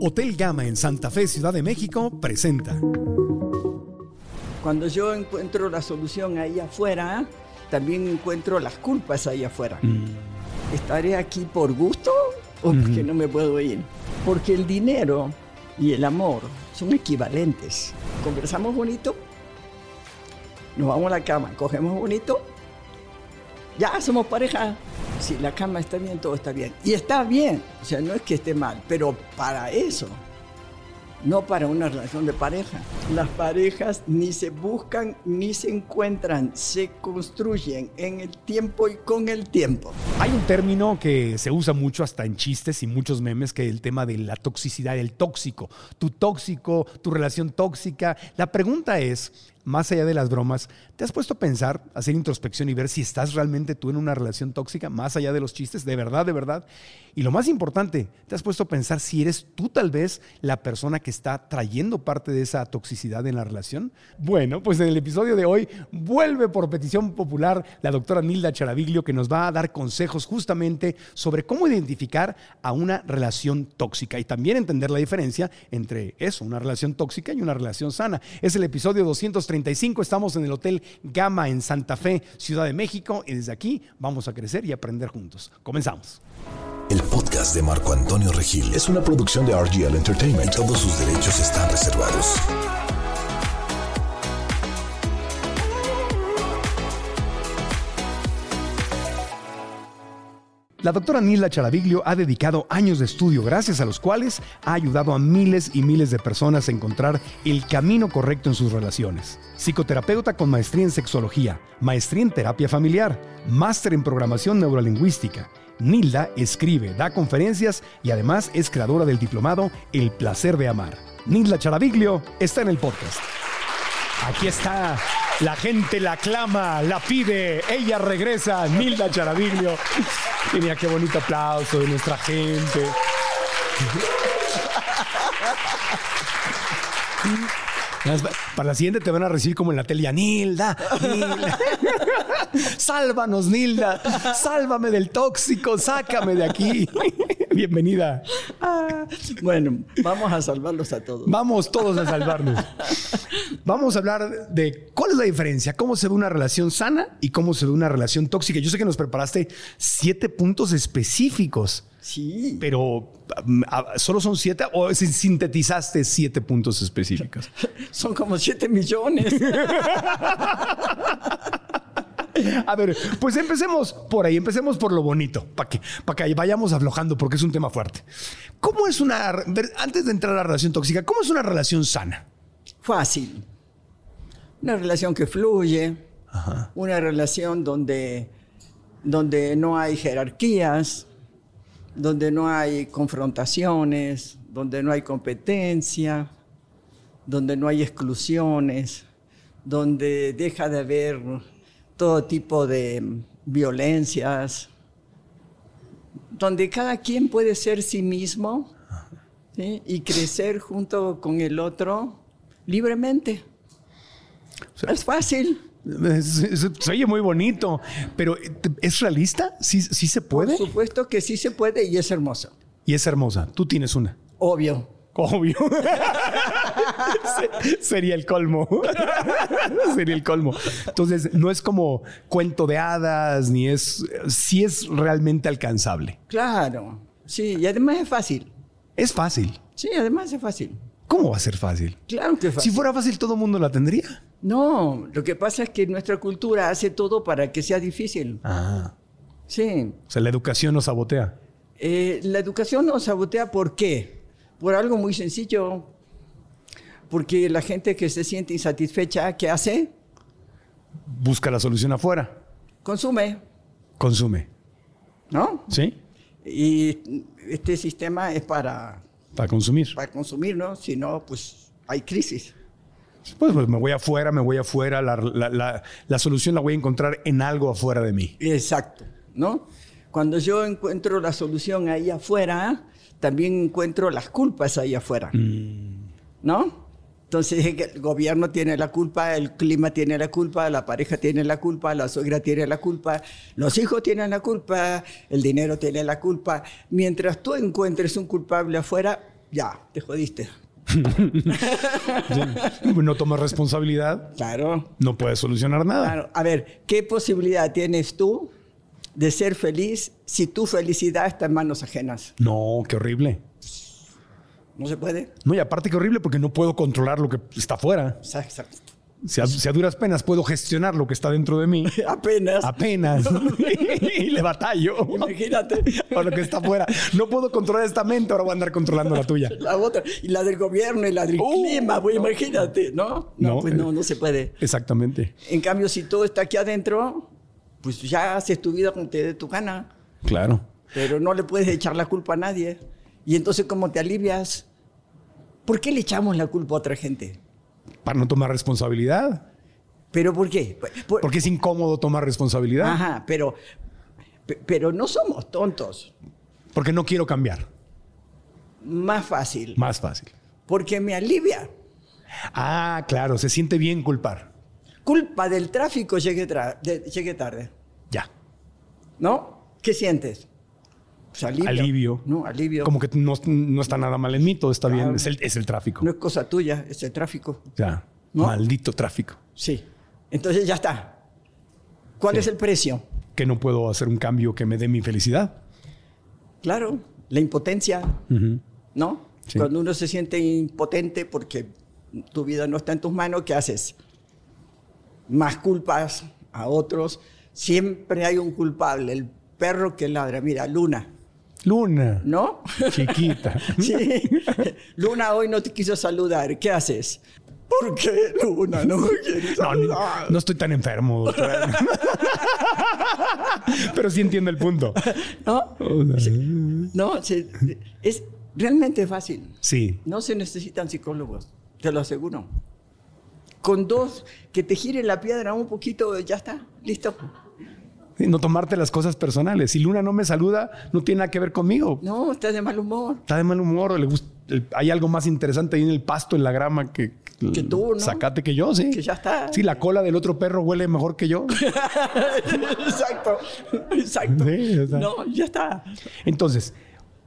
Hotel Gama en Santa Fe, Ciudad de México, presenta. Cuando yo encuentro la solución ahí afuera, también encuentro las culpas ahí afuera. ¿Estaré aquí por gusto o porque no me puedo ir? Porque el dinero y el amor son equivalentes. Conversamos bonito, nos vamos a la cama, cogemos bonito, ya somos pareja. Si la cama está bien, todo está bien. Y está bien, o sea, no es que esté mal, pero para eso no para una relación de pareja. Las parejas ni se buscan ni se encuentran, se construyen en el tiempo y con el tiempo. Hay un término que se usa mucho hasta en chistes y muchos memes, que es el tema de la toxicidad, el tóxico. Tu tóxico, tu relación tóxica. La pregunta es, más allá de las bromas, ¿te has puesto a pensar, hacer introspección y ver si estás realmente tú en una relación tóxica, más allá de los chistes, de verdad, de verdad? Y lo más importante, ¿te has puesto a pensar si eres tú tal vez la persona que está trayendo parte de esa toxicidad en la relación? Bueno, pues en el episodio de hoy vuelve por petición popular la doctora Nilda Charaviglio que nos va a dar consejos justamente sobre cómo identificar a una relación tóxica y también entender la diferencia entre eso, una relación tóxica y una relación sana. Es el episodio 235, estamos en el Hotel Gama en Santa Fe, Ciudad de México y desde aquí vamos a crecer y aprender juntos. Comenzamos. El podcast de Marco Antonio Regil es una producción de RGL Entertainment. Todos sus derechos están reservados. La doctora Nila Charaviglio ha dedicado años de estudio, gracias a los cuales ha ayudado a miles y miles de personas a encontrar el camino correcto en sus relaciones. Psicoterapeuta con maestría en sexología, maestría en terapia familiar, máster en programación neurolingüística. Nilda escribe, da conferencias y además es creadora del diplomado El placer de amar. Nilda Charaviglio está en el podcast. Aquí está. La gente la clama, la pide. Ella regresa. Nilda Charaviglio. Y mira qué bonito aplauso de nuestra gente. Para la siguiente te van a recibir como en la tele, Nilda, Nilda. Sálvanos, Nilda. Sálvame del tóxico, sácame de aquí. Bienvenida. Ah, bueno, vamos a salvarlos a todos. Vamos todos a salvarnos. Vamos a hablar de cuál es la diferencia, cómo se ve una relación sana y cómo se ve una relación tóxica. Yo sé que nos preparaste siete puntos específicos. Sí. Pero um, solo son siete o sintetizaste siete puntos específicos. Son como siete millones. A ver, pues empecemos por ahí, empecemos por lo bonito, para que, para que vayamos aflojando, porque es un tema fuerte. ¿Cómo es una, antes de entrar a la relación tóxica, cómo es una relación sana? Fácil. Una relación que fluye, una relación donde, donde no hay jerarquías, donde no hay confrontaciones, donde no hay competencia, donde no hay exclusiones, donde deja de haber todo tipo de violencias, donde cada quien puede ser sí mismo y crecer junto con el otro libremente. es fácil. Se, oye muy bonito, pero ¿es realista? ¿Sí, ¿Sí, se puede? Por supuesto que sí se puede y es hermosa. Y es hermosa. Tú tienes una. Obvio. Obvio. Sería el colmo. Sería el colmo. Entonces, no es como cuento de hadas, ni es. Sí es realmente alcanzable. Claro. Sí, y además es fácil. Es fácil. Sí, además es fácil. ¿Cómo va a ser fácil? Claro que es fácil. Si fuera fácil, todo el mundo la tendría. No, lo que pasa es que nuestra cultura hace todo para que sea difícil. Ah. Sí. O sea, la educación nos sabotea. Eh, la educación nos sabotea, ¿por qué? Por algo muy sencillo. Porque la gente que se siente insatisfecha, ¿qué hace? Busca la solución afuera. Consume. Consume. ¿No? Sí. Y este sistema es para... Para consumir. Para consumir, ¿no? Si no, pues hay crisis. Pues, pues, me voy afuera, me voy afuera, la, la, la, solución la voy a encontrar en algo afuera de mí. Exacto, ¿no? Cuando yo encuentro la solución ahí afuera, también encuentro las culpas ahí afuera, Mm. ¿no? Entonces el gobierno tiene la culpa, el clima tiene la culpa, la pareja tiene la culpa, la suegra tiene la culpa, los hijos tienen la culpa, el dinero tiene la culpa. Mientras tú encuentres un culpable afuera, ya, te jodiste. no tomas responsabilidad. Claro. No puedes solucionar nada. Claro. A ver, ¿qué posibilidad tienes tú de ser feliz si tu felicidad está en manos ajenas? No, qué horrible. No se puede. No, y aparte qué horrible porque no puedo controlar lo que está afuera. Exacto. Si a, si a, duras penas puedo gestionar lo que está dentro de mí. Apenas. Apenas. y le batallo. Imagínate. Por lo que está afuera. No puedo controlar esta mente, ahora voy a andar controlando la tuya. La otra. Y la del gobierno y la del Uh, clima, pues imagínate, ¿no? No, No, pues no, no se puede. Exactamente. En cambio, si todo está aquí adentro, pues ya haces tu vida como te dé tu gana. Claro. Pero no le puedes echar la culpa a nadie. Y entonces, ¿cómo te alivias? ¿Por qué le echamos la culpa a otra gente? Para no tomar responsabilidad. ¿Pero por qué? Por- Porque es incómodo tomar responsabilidad. Ajá, pero, pe- pero no somos tontos. Porque no quiero cambiar. Más fácil. Más fácil. Porque me alivia. Ah, claro. Se siente bien culpar. Culpa del tráfico llegué, de- llegué tarde. Ya. ¿No? ¿Qué sientes? Pues alivio. Alivio. No, alivio. Como que no, no está nada mal en mí, todo está Claro. bien. Es el, es el tráfico. No es cosa tuya, es el tráfico. Ya. ¿No? Maldito tráfico. Sí. Entonces ya está. ¿Cuál Sí. es el precio? Que no puedo hacer un cambio que me dé mi felicidad. Claro, la impotencia. ¿no? Sí. Cuando uno se siente impotente porque tu vida no está en tus manos, ¿qué haces? Más culpas a otros. Siempre hay un culpable, el perro que ladra. Mira, Luna, Luna. ¿no? Chiquita. Sí. Luna hoy no te quiso saludar. ¿Qué haces? ¿Por qué Luna no me No, ni- no estoy tan enfermo. Pero sí entiendo el punto. ¿No? No, se- es realmente fácil. Sí. No se necesitan psicólogos, te lo aseguro. Con dos, que te gire la piedra un poquito, ya está, listo. No tomarte las cosas personales. Si Luna no me saluda, no tiene nada que ver conmigo. No, estás de mal humor. Está de mal humor. Le gusta, el- hay algo más interesante ahí en el pasto, en la grama, que, Que tú, ¿no? Sacate que yo, sí. Que ya está. Sí, la cola del otro perro huele mejor que yo. exacto, exacto. Sí. No, ya está. Entonces,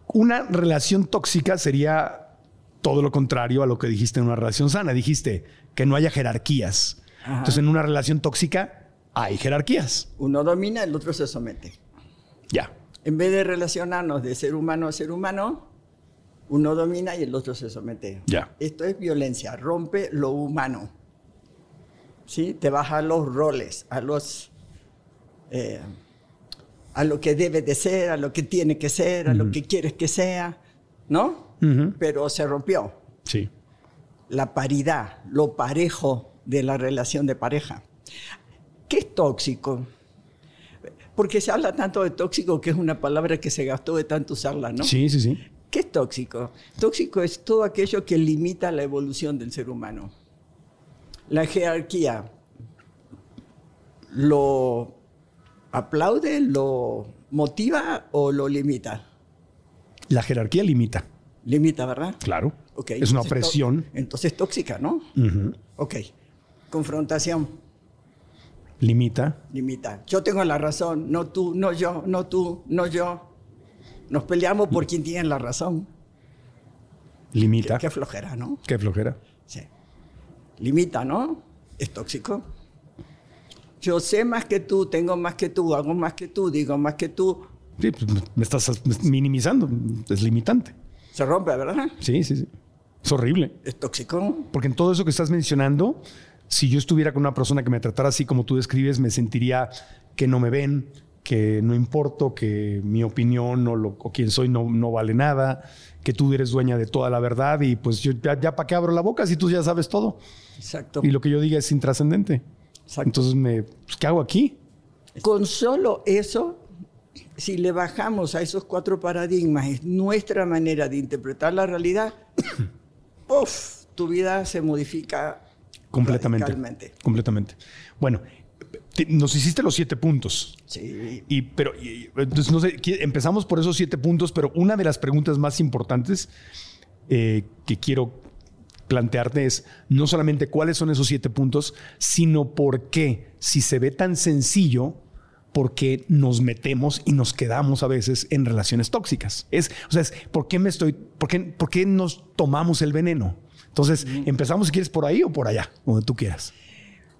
una relación tóxica sería todo lo contrario a lo que dijiste en una relación sana. Dijiste que no haya jerarquías. Ajá. Entonces, en una relación tóxica hay jerarquías. Uno domina, el otro se somete. Ya. En vez de relacionarnos de ser humano a ser humano, uno domina y el otro se somete. Ya. Esto es violencia, rompe lo humano. ¿Sí? Te vas a los roles, a los eh, a lo que debe de ser, a lo que tiene que ser, a lo que quieres que sea, ¿no? Pero se rompió Sí. La paridad, lo parejo de la relación de pareja. ¿Qué es tóxico? Porque se habla tanto de tóxico que es una palabra que se gastó de tanto usarla, ¿no? Sí, sí, sí. ¿Qué es tóxico? Tóxico es todo aquello que limita la evolución del ser humano. La jerarquía lo aplaude, lo motiva o lo limita. La jerarquía limita. Limita, ¿verdad? Claro. Ok, es una presión. Entonces tóxica, ¿no? Ujú. Ok. Confrontación, Limita. limita. Yo tengo la razón, no tú, no yo, no tú, no yo. Nos peleamos por quien tiene la razón. Limita. Qué flojera, ¿no? Qué flojera. Sí. Limita, ¿no? Es tóxico. Yo sé más que tú, tengo más que tú, hago más que tú, digo más que tú. Sí, pues, me estás minimizando. Es limitante. Se rompe, ¿verdad? Sí, sí, sí. Es horrible. Es tóxico. Porque en todo eso que estás mencionando, si yo estuviera con una persona que me tratara así como tú describes, me sentiría que no me ven, que no importo, que mi opinión o, lo, o quién soy no, no vale nada, que tú eres dueña de toda la verdad y pues yo ya, ya para qué abro la boca si tú ya sabes todo. Exacto. Y lo que yo diga es intrascendente. Exacto. Entonces, me, pues, ¿qué hago aquí? Con solo eso, si le bajamos a esos cuatro paradigmas, es nuestra manera de interpretar la realidad, tu vida se modifica Completamente. radicalmente. Completamente. Bueno, te- nos hiciste los siete puntos. Sí. Y, pero, y- entonces, no sé, empezamos por esos siete puntos, pero una de las preguntas más importantes eh, que quiero plantearte es no solamente cuáles son esos siete puntos, sino por qué, si se ve tan sencillo, por qué nos metemos y nos quedamos a veces en relaciones tóxicas. Es, o sea, es, ¿por qué me estoy, por qué, por qué nos tomamos el veneno? Entonces, empezamos si quieres por ahí o por allá, donde tú quieras.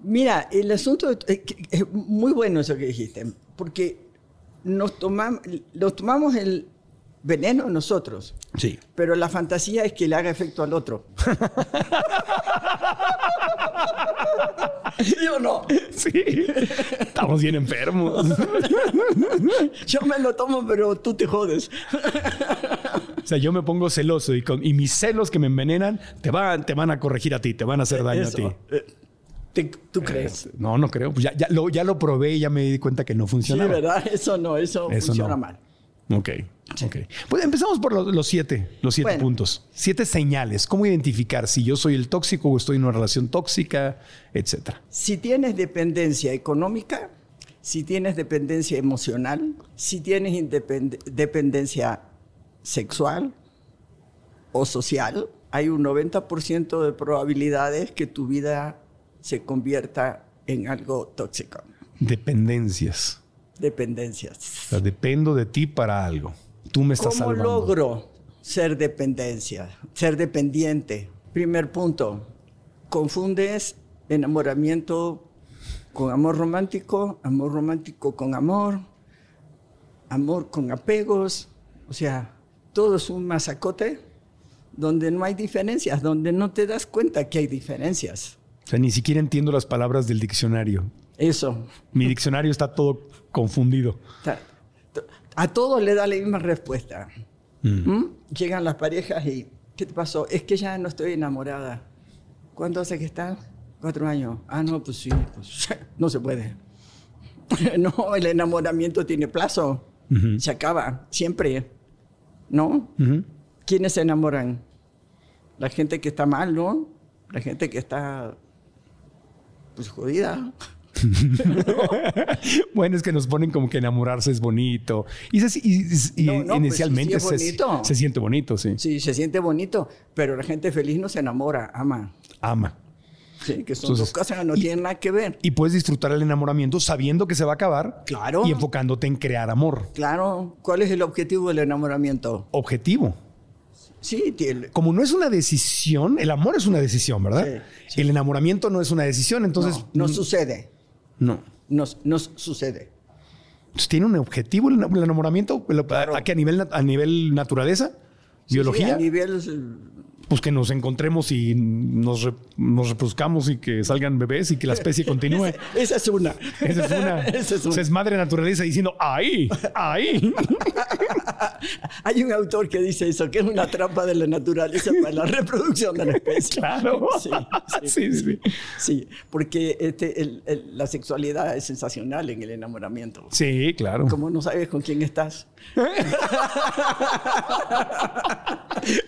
Mira, el asunto es muy bueno eso que dijiste, porque nos tomamos, nos tomamos el veneno nosotros. Sí. Pero la fantasía es que le haga efecto al otro. Yo no. Sí. Estamos bien enfermos. Yo me lo tomo, pero tú te jodes. O sea, yo me pongo celoso y, con, y mis celos que me envenenan te van, te van a corregir a ti, te van a hacer daño a ti. Eh, ¿Tú crees? No, no creo. Pues ya, ya, lo, ya lo probé y ya me di cuenta que no funciona. Sí, ¿verdad? Eso no, eso, funciona mal. Ok. Okay. Pues empezamos por los, siete, los siete puntos. Siete señales. ¿Cómo identificar si yo soy el tóxico o estoy en una relación tóxica, etcétera? Si tienes dependencia económica, si tienes dependencia emocional, si tienes dependencia sexual o social, hay un 90% de probabilidades que tu vida se convierta en algo tóxico. Dependencias. Dependencias. O sea, dependo de ti para algo. Tú me estás ¿Cómo salvando. logro ser dependencia, ser dependiente? Primer punto, confundes enamoramiento con amor romántico, amor romántico con amor, amor con apegos, o sea, todo es un masacote donde no hay diferencias, donde no te das cuenta que hay diferencias. O sea, ni siquiera entiendo las palabras del diccionario. Eso. Mi diccionario está todo confundido. A todos le da la misma respuesta. Mm. ¿Mm? Llegan las parejas y, ¿qué te pasó? Es que ya no estoy enamorada. ¿Cuánto hace que estás? Cuatro años. Ah, no, pues sí, pues, no se puede. no, el enamoramiento tiene plazo. Se acaba, siempre. ¿No? ¿Quiénes se enamoran? La gente que está mal, ¿no? La gente que está, pues, jodida. bueno, es que nos ponen como que enamorarse es bonito. Y, inicialmente se, siente bonito, sí. Sí, se siente bonito, pero la gente feliz no se enamora, ama. Ama. Sí, que son dos cosas que no tienen nada que ver. Y puedes disfrutar el enamoramiento sabiendo que se va a acabar. Claro. Y enfocándote en crear amor. Claro. ¿Cuál es el objetivo del enamoramiento? Objetivo. Sí, tiene. Como no es una decisión, el amor es una decisión, ¿verdad? El enamoramiento no es una decisión, entonces. no sucede. No. Nos, nos sucede. ¿Tiene un objetivo el enamoramiento? ¿A, nivel, a nivel naturaleza? ¿Biología? a nivel pues que nos encontremos y nos, nos, reproduzcamos y que salgan bebés y que la especie continúe. esa, es una. Esa es una. esa es, una. es madre naturaleza diciendo, ahí, ahí. Hay un autor que dice eso, que es una trampa de la naturaleza para la reproducción de la especie. Claro. Sí, sí, sí. sí porque este, la sexualidad es sensacional en el enamoramiento. Sí, claro. Como no sabes con quién estás.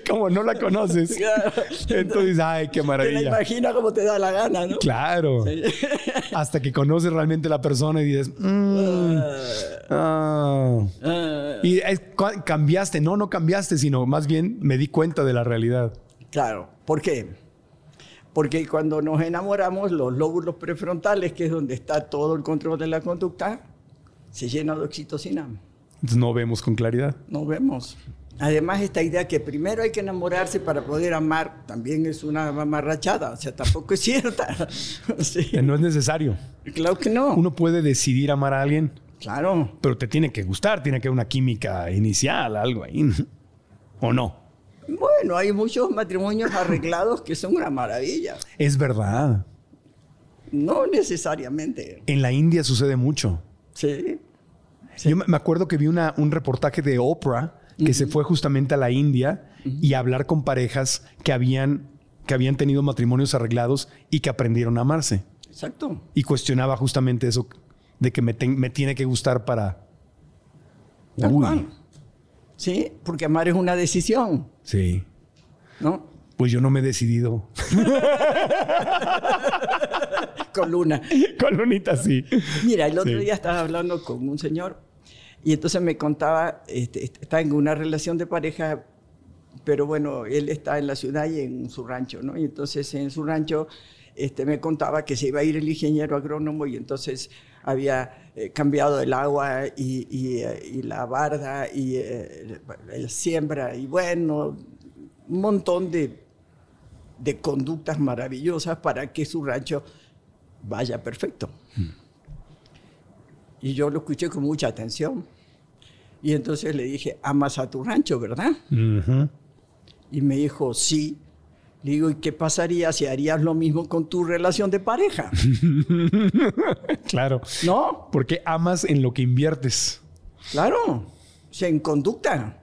Como no la conoces. Entonces, ay, qué maravilla. Te la imaginas como te da la gana, ¿no? Claro. Hasta que conoces realmente la persona y dices, mm, ah. Ah. y cambiaste, no, no cambiaste, sino más bien me di cuenta de la realidad. Claro. ¿Por qué? Porque cuando nos enamoramos, los lóbulos prefrontales, que es donde está todo el control de la conducta, se llenan de oxitocina. Entonces no vemos con claridad. No vemos. Además, esta idea que primero hay que enamorarse para poder amar también es una mamarrachada, o sea, tampoco es cierta. No es necesario. Claro que no. Uno puede decidir amar a alguien. Claro. Pero te tiene que gustar, tiene que haber una química inicial, algo ahí. ¿O no? Bueno, hay muchos matrimonios arreglados que son una maravilla. Es verdad. No necesariamente. En la India sucede mucho. Sí. Yo me acuerdo que vi una, un reportaje de Oprah que se fue justamente a la India y a hablar con parejas que habían, que habían tenido matrimonios arreglados y que aprendieron a amarse. Exacto. Y cuestionaba justamente eso de que me, tiene que gustar para... Sí, porque amar es una decisión. Sí. ¿No? Pues yo no me he decidido. con Luna. Con Lunita, sí. Mira, el otro día estaba hablando con un señor y entonces me contaba, este, está en una relación de pareja pero bueno, él está en la ciudad y en su rancho, ¿no? Y entonces en su rancho este, me contaba que se iba a ir el ingeniero agrónomo y entonces había eh, cambiado el agua y, eh, la barda y eh, la siembra y bueno, un montón de, de conductas maravillosas para que su rancho vaya perfecto. Mm. Y yo lo escuché con mucha atención. Y entonces le dije, amas a tu rancho, ¿verdad? Y me dijo, sí. Le digo, ¿y qué pasaría si harías lo mismo con tu relación de pareja? claro. ¿No? Porque amas en lo que inviertes. Claro. O sea, en conducta.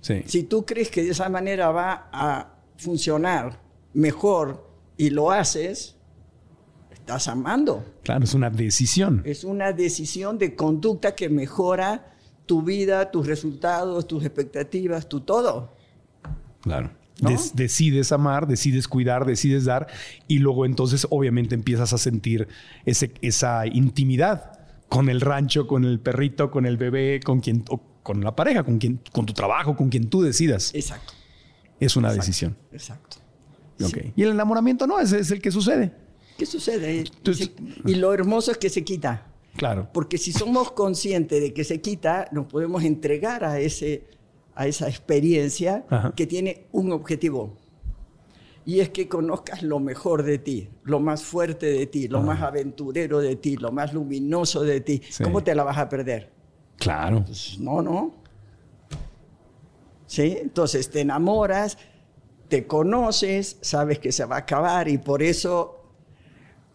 Sí. Si tú crees que de esa manera va a funcionar mejor y lo haces, estás amando. Claro, es una decisión. Es una decisión de conducta que mejora tu vida, tus resultados, tus expectativas, tu todo. Claro. decides amar, decides cuidar, decides dar y luego entonces obviamente empiezas a sentir ese, esa intimidad con el rancho, con el perrito, con el bebé, con quien, con la pareja, con quien, con tu trabajo, con quien tú decidas. Exacto. Es una decisión. Exacto. Y el enamoramiento no, ese es el que sucede. ¿Qué sucede? y lo hermoso es que se quita. Claro. Porque si somos conscientes de que se quita, nos podemos entregar a, ese, a esa experiencia que tiene un objetivo. Y es que conozcas lo mejor de ti, lo más fuerte de ti, lo más aventurero de ti, lo más luminoso de ti. ¿Cómo te la vas a perder? Claro. Pues, no, no. ¿Sí? Entonces te enamoras, te conoces, sabes que se va a acabar y por eso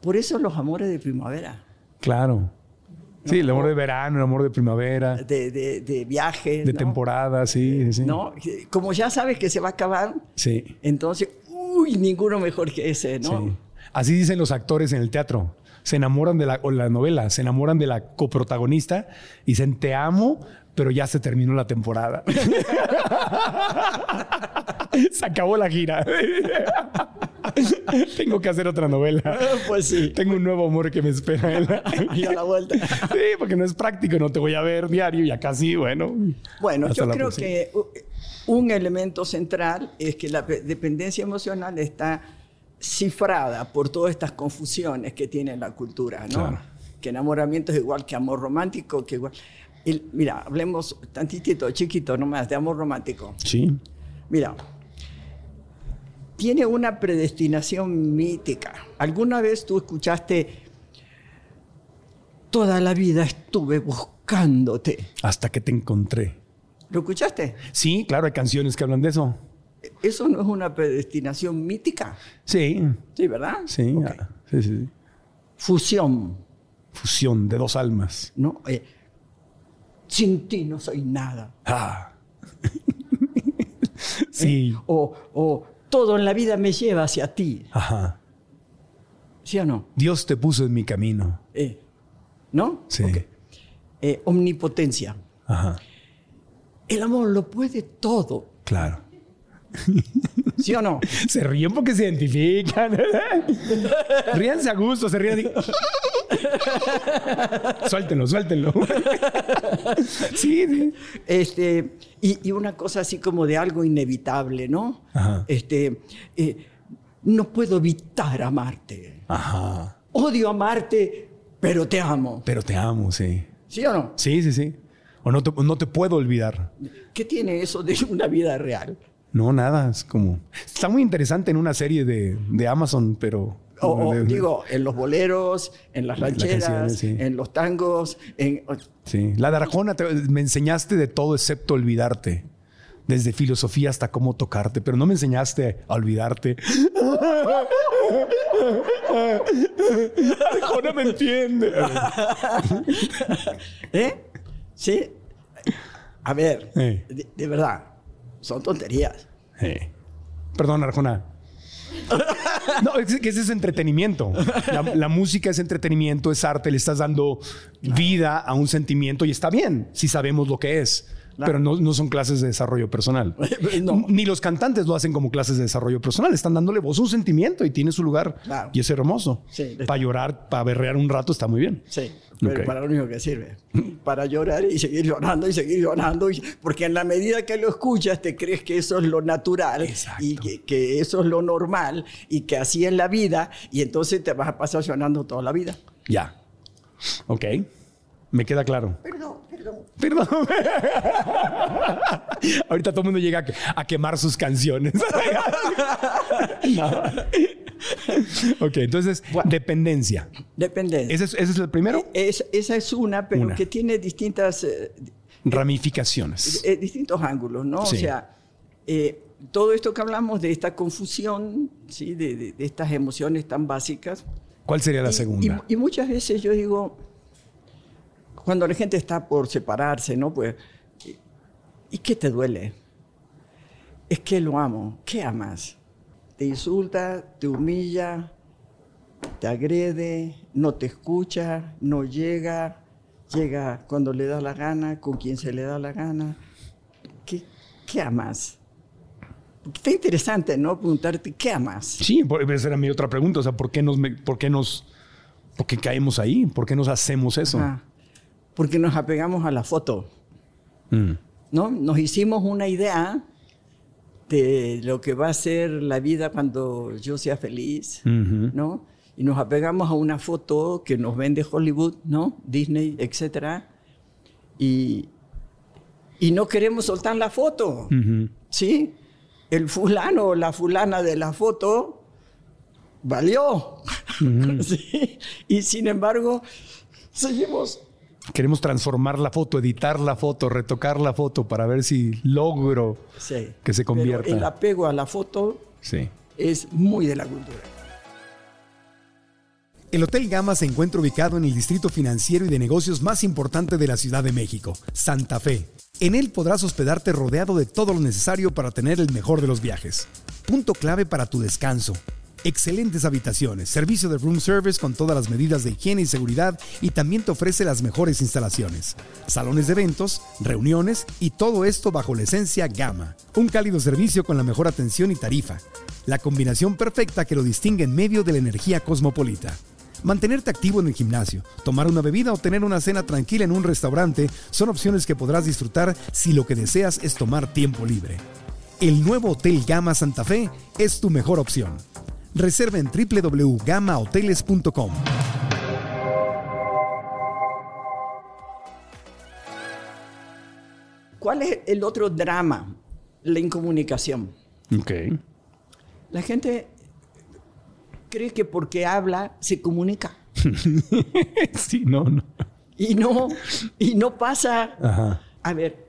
por eso los amores de primavera. Claro. Sí, el amor de verano, el amor de primavera. De, de, de viajes. De temporada, sí, sí. ¿No? Como ya sabes que se va a acabar. Sí. Entonces, uy, ninguno mejor que ese, ¿no? Sí. Así dicen los actores en el teatro. Se enamoran de la, o la novela, se enamoran de la coprotagonista y dicen, te amo, pero ya se terminó la temporada. se acabó la gira. Tengo que hacer otra novela. Pues sí. Tengo un nuevo amor que me espera. y a la vuelta. Sí, porque no es práctico, no te voy a ver diario y acá sí, bueno. Bueno, yo creo que un elemento central es que la dependencia emocional está cifrada por todas estas confusiones que tiene la cultura, ¿no? Que enamoramiento es igual que amor romántico, que igual... mira, hablemos tantitito, chiquito nomás, de amor romántico. Sí. Mira, tiene una predestinación mítica. ¿Alguna vez tú escuchaste, toda la vida estuve buscándote? Hasta que te encontré. ¿Lo escuchaste? Sí, claro, hay canciones que hablan de eso. ¿Eso no es una predestinación mítica? Sí. Sí, ¿verdad? Sí, ah, sí, sí. Fusión. Fusión de dos almas. No, eh, sin ti no soy nada. Ah. sí. Eh, o, o todo en la vida me lleva hacia ti. Ajá. ¿Sí o no? Dios te puso en mi camino. Eh, ¿No? Sí. Eh, omnipotencia. Ajá. El amor lo puede todo. Claro. ¿Sí o no? Se ríen porque se identifican. Ríanse a gusto, se ríen. suéltenlo, suéltenlo. sí, sí. Este, y, una cosa así como de algo inevitable, ¿no? Este, eh, no puedo evitar amarte. Ajá. Odio amarte, pero te amo. Pero te amo, sí. ¿Sí o no? Sí, sí, sí. O no te, no te puedo olvidar. ¿Qué tiene eso de una vida real? No, nada. Es como. Está muy interesante en una serie de, de Amazon, pero. O, digo, en los boleros, en las rancheras, en los tangos. En... Sí. La Darjona me enseñaste de todo excepto olvidarte. Desde filosofía hasta cómo tocarte, pero no me enseñaste a olvidarte. Arjona me entiende. ¿Eh? Sí. A ver, de verdad son tonterías. Perdón, Arjona. No, es que ese es entretenimiento. La, música es entretenimiento, es arte, le estás dando vida a un sentimiento y está bien si sabemos lo que es. Pero no, no son clases de desarrollo personal. No. Ni los cantantes lo hacen como clases de desarrollo personal. Están dándole voz a un sentimiento y tiene su lugar. Claro. Y es hermoso. Sí. Para llorar, para berrear un rato está muy bien. Sí, pero para lo único que sirve. Para llorar y seguir llorando y seguir llorando. y- porque en la medida que lo escuchas, te crees que eso es lo natural Exacto. y que, que eso es lo normal y que así es la vida. Y entonces te vas a pasar llorando toda la vida. Ya. Ok. Me queda claro. Perdón, perdón. Perdón. Ahorita todo el mundo llega a, que- a quemar sus canciones. No. Ok, entonces, Bueno. dependencia. Depende. ¿Ese es, ese es el primero? Es- esa es una, pero Una. que tiene distintas, eh, Ramificaciones. eh, distintos ángulos, ¿no? Sí. O sea, eh, todo esto que hablamos de esta confusión, ¿sí? de, de- de estas emociones tan básicas. ¿Cuál sería la Y- segunda? Y, y muchas veces yo digo, cuando la gente está por separarse, ¿no? Pues, ¿y- ¿y qué te duele? Es que lo amo. ¿Qué amas? Te insulta, te humilla, te agrede, no te escucha, no llega, llega cuando le da la gana, con quien se le da la gana. ¿Qué, qué amas? Está interesante, ¿no? Preguntarte, ¿qué amas? Sí, por- esa era mi otra pregunta. O sea, ¿por qué nos, por qué nos, por qué caemos ahí? ¿Por qué nos hacemos eso? Ajá. Porque nos apegamos a la foto, Mm. ¿no? Nos hicimos una idea de lo que va a ser la vida cuando yo sea feliz, Ujú. ¿no? Y nos apegamos a una foto que nos vende Hollywood, ¿no? Disney, etcétera. Y, y no queremos soltar la foto. ¿sí? El fulano o la fulana de la foto valió, ¿sí? Y sin embargo, seguimos Queremos transformar la foto, editar la foto, retocar la foto para ver si logro Sí. que se Pero convierta. el apego a la foto Sí. es muy de la cultura. El Hotel Gama se encuentra ubicado en el distrito financiero y de negocios más importante de la Ciudad de México, Santa Fe. En él podrás hospedarte rodeado de todo lo necesario para tener el mejor de los viajes. Punto clave para tu descanso. Excelentes habitaciones, servicio de room service con todas las medidas de higiene y seguridad y también te ofrece las mejores instalaciones. Salones de eventos, reuniones y todo esto bajo la esencia Gama. Un cálido servicio con la mejor atención y tarifa. La combinación perfecta que lo distingue en medio de la energía cosmopolita. Mantenerte activo en el gimnasio, tomar una bebida o tener una cena tranquila en un restaurante son opciones que podrás disfrutar si lo que deseas es tomar tiempo libre. El nuevo Hotel Gama Santa Fe es tu mejor opción. Reserva en www.gamahoteles.com. ¿Cuál es el otro drama? La incomunicación. Ok. La gente cree que porque habla se comunica. sí, no, no. Y no, y no pasa. Ajá. A ver,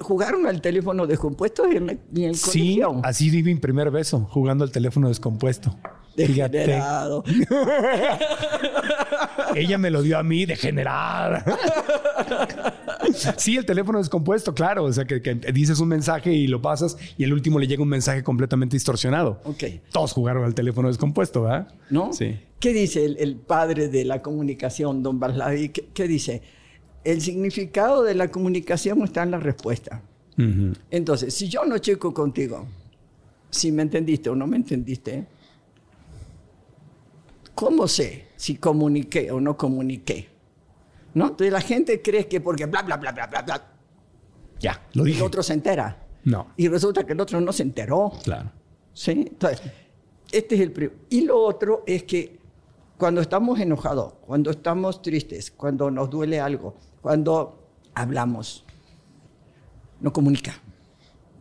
¿jugaron al teléfono descompuesto en, la- en el Sí, colegio? así di mi primer beso, jugando al teléfono descompuesto. Degenerado. Ella me lo dio a mí, degenerada. Sí, el teléfono descompuesto, claro. O sea, que, que dices un mensaje y lo pasas y el último le llega un mensaje completamente distorsionado. Ok. Todos jugaron al teléfono descompuesto, ¿verdad? ¿No? Sí. ¿Qué dice el, el padre de la comunicación, don Barlavi? ¿Qué, qué dice? El significado de la comunicación está en la respuesta. Ujú. Entonces, si yo no checo contigo, si me entendiste o no me entendiste, ¿cómo sé si comuniqué o no comuniqué? ¿No? Entonces la gente cree que porque bla, bla, bla, bla, bla, bla, Ya, lo el dije. otro se entera. No, Y resulta que el otro no se enteró. claro. ¿Sí? Entonces, este es el primero. Y lo otro es que cuando estamos enojados, cuando estamos tristes, cuando nos duele algo, cuando hablamos, no comunica.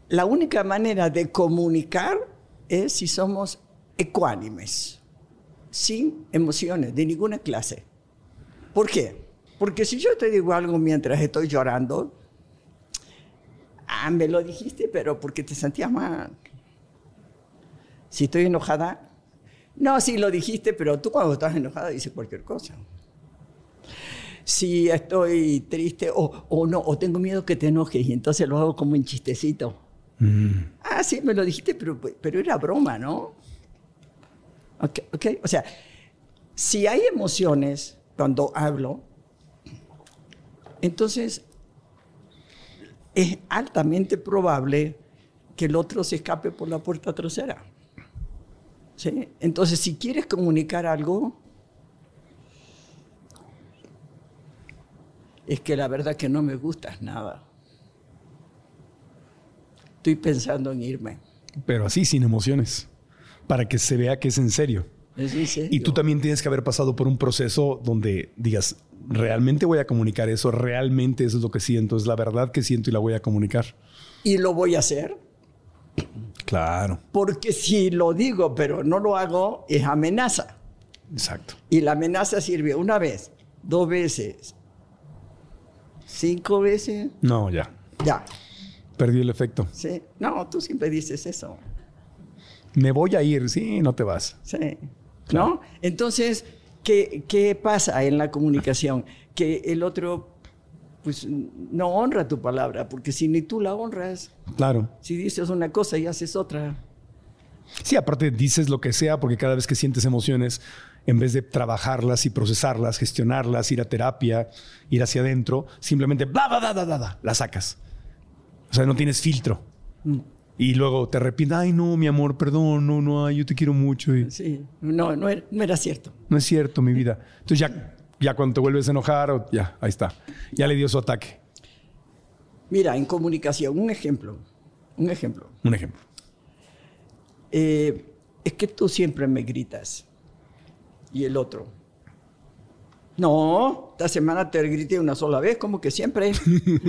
La única manera de comunicar es si somos ecuánimes, sin emociones de ninguna clase. ¿Por qué? Porque si yo te digo algo mientras estoy llorando, ah, me lo dijiste, pero porque te sentías mal. Si estoy enojada, no, sí lo dijiste, pero tú cuando estás enojada dices cualquier cosa. Si estoy triste o, o no, o tengo miedo que te enojes y entonces lo hago como un chistecito. Ah, sí, me lo dijiste, pero, pero era broma, ¿no? Ok, ok. O sea, si hay emociones cuando hablo, entonces es altamente probable que el otro se escape por la puerta trasera. ¿Sí? Entonces, si quieres comunicar algo, es que la verdad que no me gustas nada. Estoy pensando en irme. Pero así, sin emociones, para que se vea que es en serio. ¿Es en serio? Y tú también tienes que haber pasado por un proceso donde digas, realmente voy a comunicar eso, realmente eso es lo que siento, es la verdad que siento y la voy a comunicar. ¿Y lo voy a hacer? Claro, Porque si lo digo pero no lo hago, es amenaza. exacto. Y la amenaza sirve una vez, dos veces, cinco veces, No, ya, ya. perdí el efecto. ¿sí? No, tú siempre dices eso. Me voy a ir, sí, no te vas. Sí. ¿No? Entonces, ¿qué, ¿qué pasa en la comunicación? Que el otro, pues, no honra tu palabra, porque si ni tú la honras, Claro. si dices una cosa y haces otra, Sí, aparte dices lo que sea porque cada vez que sientes emociones, en vez de trabajarlas y procesarlas, gestionarlas, ir a terapia, ir hacia adentro, simplemente bla, bla, bla, bla, bla, bla, la sacas. O sea, no tienes filtro. Y luego te arrepientes, ay no, mi amor, perdón, no, no, yo te quiero mucho. Y sí, no, no era, no era cierto. no es cierto, mi vida. Entonces ya, ya cuando te vuelves a enojar, o- ya, ahí está. Ya le dio su ataque. Mira, en comunicación, un ejemplo, un ejemplo. Un ejemplo. Eh, es que tú siempre me gritas. Y el otro. No, esta semana te grité una sola vez, como que siempre.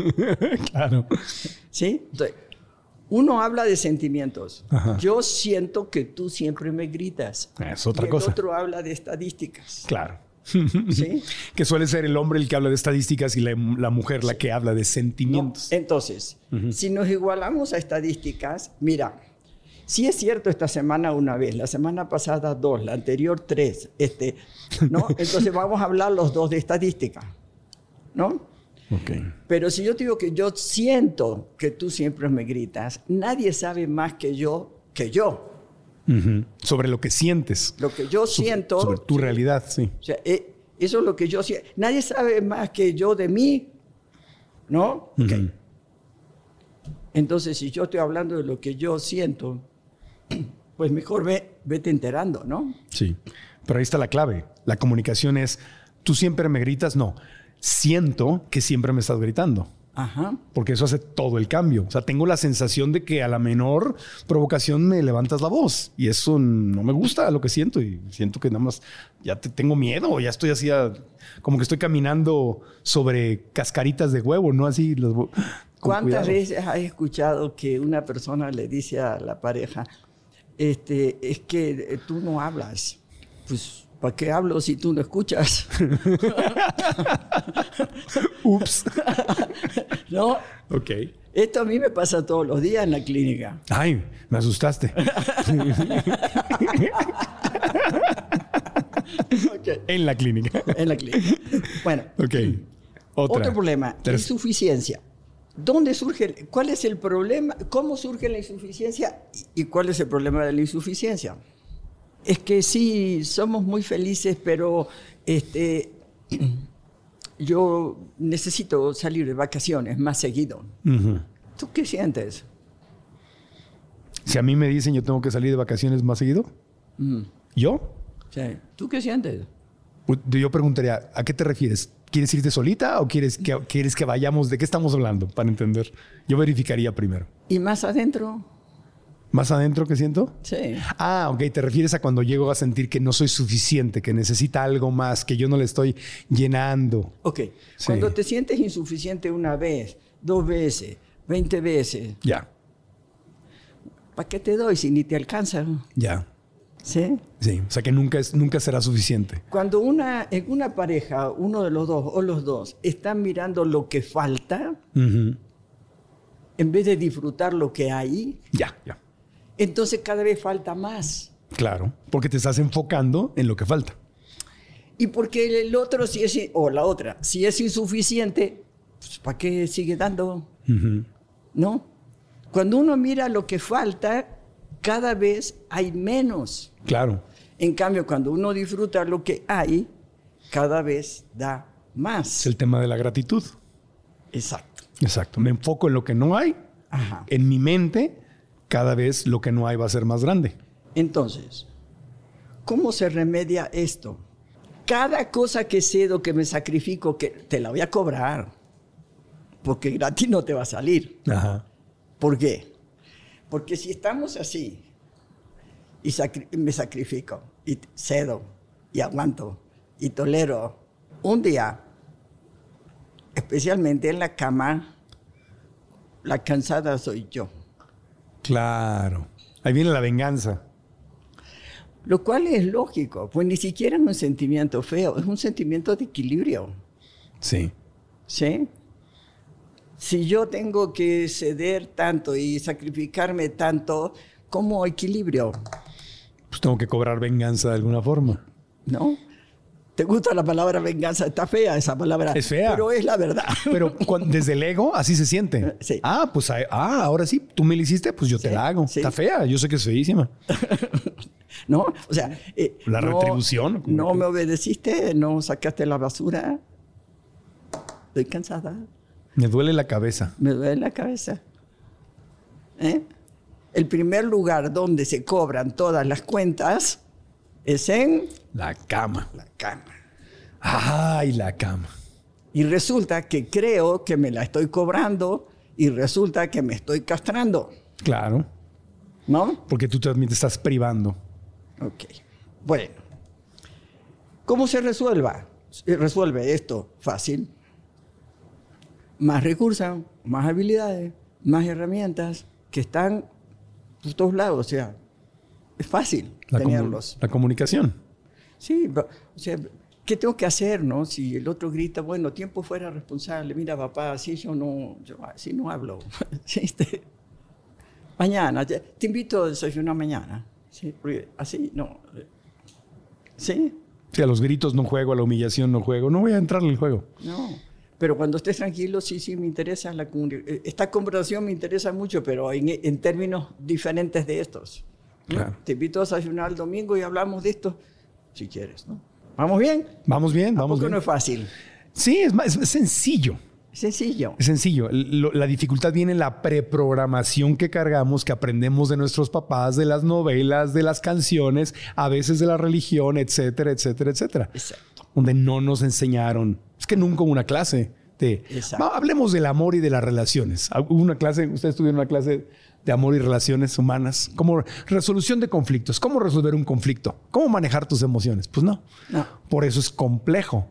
claro. ¿Sí? Entonces, uno habla de sentimientos. Ajá. Yo siento que tú siempre me gritas. Es otra y el cosa. otro habla de estadísticas. Claro. ¿Sí? Que suele ser el hombre el que habla de estadísticas y la, la mujer la que habla de No, sentimientos. Entonces, si nos igualamos a estadísticas, mira, sí es cierto esta semana una vez, la semana pasada dos, la anterior tres, este, ¿no? Entonces vamos a hablar los dos de estadística, ¿no? Ok. Pero si yo te digo que yo siento que tú siempre me gritas, nadie sabe más que yo que yo. Sobre lo que sientes. Lo que yo siento, Sobre tu realidad, sí. o sea, eh, eso es lo que yo siento. Nadie sabe más que yo de mí, ¿no? Entonces, si yo estoy hablando de lo que yo siento, pues mejor ve, vete enterando, ¿no? Sí. Pero ahí está la clave. La comunicación es, tú siempre me gritas, no. Siento que siempre me estás gritando. Ajá. Porque eso hace todo el cambio. O sea, tengo la sensación de que a la menor provocación me levantas la voz. Y eso no me gusta lo que siento. Y siento que nada más ya te tengo miedo. Ya estoy así, a- como que estoy caminando sobre cascaritas de huevo, ¿no? Así. Los, ¿Cuántas cuidado. veces has escuchado que una persona le dice a la pareja, este, es que eh, tú no hablas? Pues, ¿para qué hablo si tú no escuchas? Ups. ¿No? ok. Esto a mí me pasa todos los días en la clínica. Ay, me asustaste. Ok. en la clínica. En la clínica. Bueno, Ok. Otra. Otro problema, insuficiencia. ¿Dónde surge? ¿Cuál es el problema? ¿Cómo surge la insuficiencia? ¿Y y cuál es el problema de la insuficiencia? Es que sí, somos muy felices, pero este, yo necesito salir de vacaciones más seguido. Ujú. ¿Tú qué sientes? Si a mí me dicen yo tengo que salir de vacaciones más seguido, Mm, ¿yo? sí. ¿Tú qué sientes? Yo preguntaría, ¿a qué te refieres? ¿Quieres irte solita o quieres que, quieres que vayamos? ¿De qué estamos hablando? Para entender. Yo verificaría primero. ¿Y más adentro? ¿Más adentro que siento? Sí. Ah, ok. Te refieres a cuando llego a sentir que no soy suficiente, que necesita algo más, que yo no le estoy llenando. Ok. Sí. Cuando te sientes insuficiente una vez, dos veces, veinte veces, Ya, ¿para qué te doy si ni te alcanza? ya. ¿Sí? Sí. O sea que nunca, es, nunca será suficiente. Cuando una, en una pareja, uno de los dos o los dos están mirando lo que falta en vez de disfrutar lo que hay, Ya, ya. Entonces cada vez falta más. Claro. Porque te estás enfocando en lo que falta. Y porque el otro, si es, o la otra, si es insuficiente, pues, ¿para qué sigue dando? ¿No? Cuando uno mira lo que falta, cada vez hay menos. Claro. En cambio, cuando uno disfruta lo que hay, cada vez da Es más. el tema de la gratitud. Exacto. Exacto. Me enfoco en lo que no hay. Ajá. En mi mente, cada vez lo que no hay va a ser más grande. Entonces, ¿cómo se remedia esto? Cada cosa que cedo, que me sacrifico, que te la voy a cobrar. Porque gratis no te va a salir. Ajá. ¿Por qué? Porque si estamos así y sacri- me sacrifico y cedo y aguanto y tolero un día, especialmente en la cama, la cansada soy yo. Claro. Ahí viene la venganza. Lo cual es lógico, pues ni siquiera es un sentimiento feo, es un sentimiento de equilibrio. Sí. ¿Sí? Si yo tengo que ceder tanto y sacrificarme tanto, ¿cómo equilibrio? Pues tengo que cobrar venganza de alguna forma. ¿No? ¿Te gusta la palabra venganza? Está fea esa palabra. Es fea. Pero es la verdad. Pero desde el ego, así se siente. Sí. Ah, pues ah, ah, ahora sí, tú me la hiciste, pues yo te la hago. sí. Está fea, yo sé que es feísima. ¿No? O sea, eh, La no- retribución, No me obedeciste, no sacaste la basura. Estoy cansada, Me duele la cabeza. me duele la cabeza. ¿Eh? El primer lugar donde se cobran todas las cuentas es en La cama. la cama. Ay, la cama. Y resulta que creo que me la estoy cobrando y resulta que me estoy castrando. Claro. ¿No? Porque tú también te estás privando. Ok. Bueno. ¿Cómo se resuelva? Se resuelve esto fácil. Más recursos, más habilidades, más herramientas que están por todos lados. O sea, es fácil La, comu- tenerlos. la comunicación. Sí, o sea, ¿qué tengo que hacer, no? Si el otro grita, bueno, tiempo fuera responsable, mira, papá, así yo no, yo así no hablo. Sí, este, mañana, te invito a desayunar mañana. Sí, así no. Sí, Si a los gritos no juego, a la humillación no juego, no voy a entrarle al juego. no. Pero cuando estés tranquilo, sí, sí, me interesa la eh, Esta conversación me interesa mucho, pero en, en términos diferentes de estos. ¿no? Claro. Te invito a desayunar el domingo y hablamos de esto, si quieres, ¿no? ¿Vamos bien? Vamos bien, vamos bien. no es fácil. Sí, es, más- es sencillo. Sencillo. Es sencillo. Lo- la dificultad viene en la preprogramación que cargamos, que aprendemos de nuestros papás, de las novelas, de las canciones, a veces de la religión, etcétera, etcétera, etcétera. Exacto. Donde no nos enseñaron. Es que nunca hubo una clase de. Exacto. Hablemos del amor y de las relaciones. Hubo una clase, ustedes tuvieron una clase de amor y relaciones humanas, como resolución de conflictos, cómo resolver un conflicto, cómo manejar tus emociones. Pues no. No. Por eso es complejo.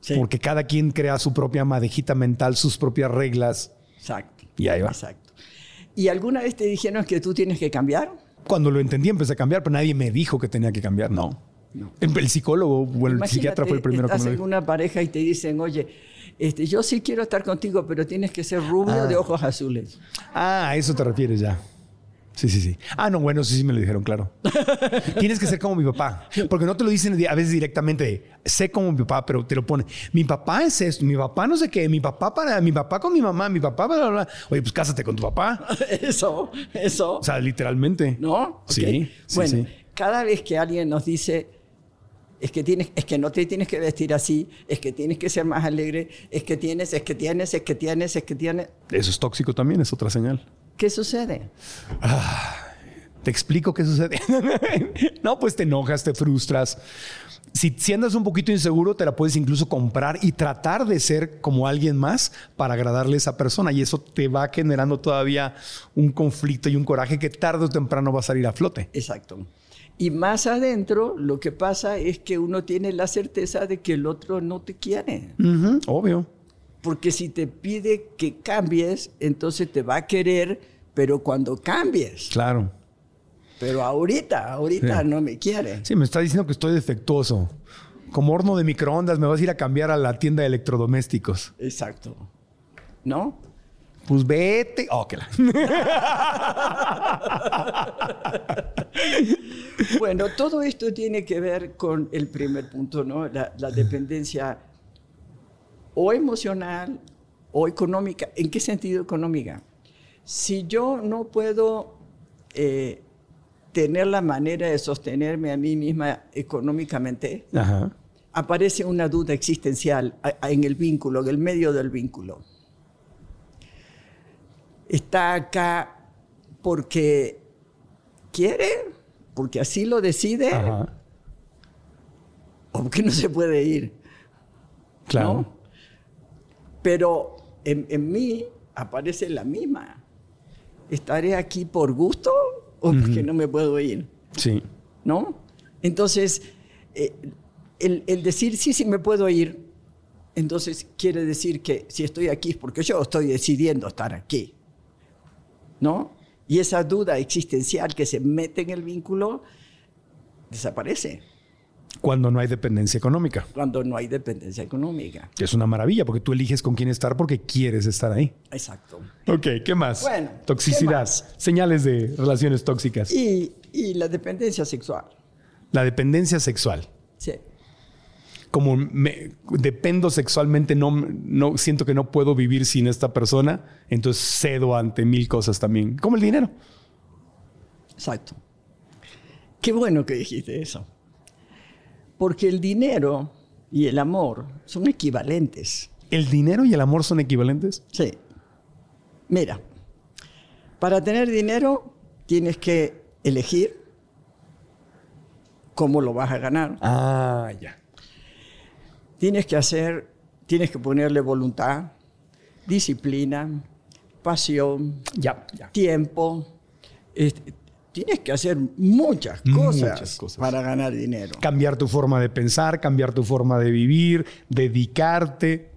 Sí. Porque cada quien crea su propia madejita mental, sus propias reglas. Exacto. Y ahí va. Exacto. ¿Y alguna vez te dijeron que tú tienes que cambiar? Cuando lo entendí empecé a cambiar, pero nadie me dijo que tenía que cambiar. No. No. El, psicólogo o el Imagínate, psiquiatra fue el primero que me lo en dijo. una pareja y te dicen, oye, este, yo sí quiero estar contigo, pero tienes que ser rubio de ojos azules. Ah, a eso te refieres ya. Sí, sí, sí. Ah, no, bueno, sí, sí me lo dijeron, claro. Tienes que ser como mi papá. Porque no te lo dicen a veces directamente. Sé como mi papá, pero te lo ponen. Mi papá es esto, mi papá no sé qué, mi papá para, mi papá con mi mamá, mi papá, bla, bla, bla. Oye, pues cásate con tu papá. Eso, eso. O sea, literalmente. ¿No? Sí, sí, Bueno, sí. cada vez que alguien nos dice, es que, tienes, es que no te tienes que vestir así, es que tienes que ser más alegre, es que tienes, es que tienes, es que tienes, es que tienes, Eso es tóxico también, es otra señal. ¿qué sucede? Te explico qué sucede. no, pues te enojas, te frustras. Si, si andas un poquito inseguro, te la puedes incluso comprar y tratar de ser como alguien más para agradarle a esa persona. Y eso te va generando todavía un conflicto y un coraje que tarde o temprano va a salir a flote. Exacto. Y más adentro, lo que pasa es que uno tiene la certeza de que el otro no te quiere. Obvio. Porque si te pide que cambies, entonces te va a querer, pero cuando cambies. Claro. Pero ahorita, ahorita Sí. no me quiere. Sí, me está diciendo que estoy defectuoso. Como horno de microondas, me vas a ir a cambiar a la tienda de electrodomésticos. Exacto. ¿No? Pues vete. Oh, que la- Bueno, todo esto tiene que ver con el primer punto, ¿no? La, la dependencia o emocional o económica. ¿En qué sentido económica? Si yo no puedo eh, tener la manera de sostenerme a mí misma económicamente, Ajá. aparece una duda existencial en el vínculo, en el medio del vínculo. Está acá porque quiere, porque así lo decide, Ajá. o porque no se puede ir. Claro. ¿no? Pero en, en mí aparece la misma. ¿Estaré aquí por gusto o porque no me puedo ir? Sí. ¿No? Entonces, eh, el, el decir sí, sí me puedo ir, entonces quiere decir que si estoy aquí es porque yo estoy decidiendo estar aquí. ¿No? Y esa duda existencial que se mete en el vínculo desaparece Cuando no hay dependencia económica. cuando no hay dependencia económica. Que es una maravilla porque tú eliges con quién estar porque quieres estar ahí. Exacto. Ok, ¿qué más? Bueno, Toxicidad. Señales de relaciones tóxicas. Y, y la dependencia sexual. La dependencia sexual. Sí. Como me, dependo sexualmente, no, no siento que no puedo vivir sin esta persona, entonces cedo ante mil cosas también, como el dinero. Exacto. Qué bueno que dijiste eso. Porque el dinero y el amor son equivalentes. ¿El dinero y el amor son equivalentes? Sí. Mira, para tener dinero tienes que elegir cómo lo vas a ganar. Ah, ya. Tienes que hacer, tienes que ponerle voluntad, disciplina, pasión, Ya, ya. tiempo. Este, tienes que hacer muchas cosas, Muchas cosas. para ganar dinero. Cambiar tu forma de pensar, cambiar tu forma de vivir, dedicarte.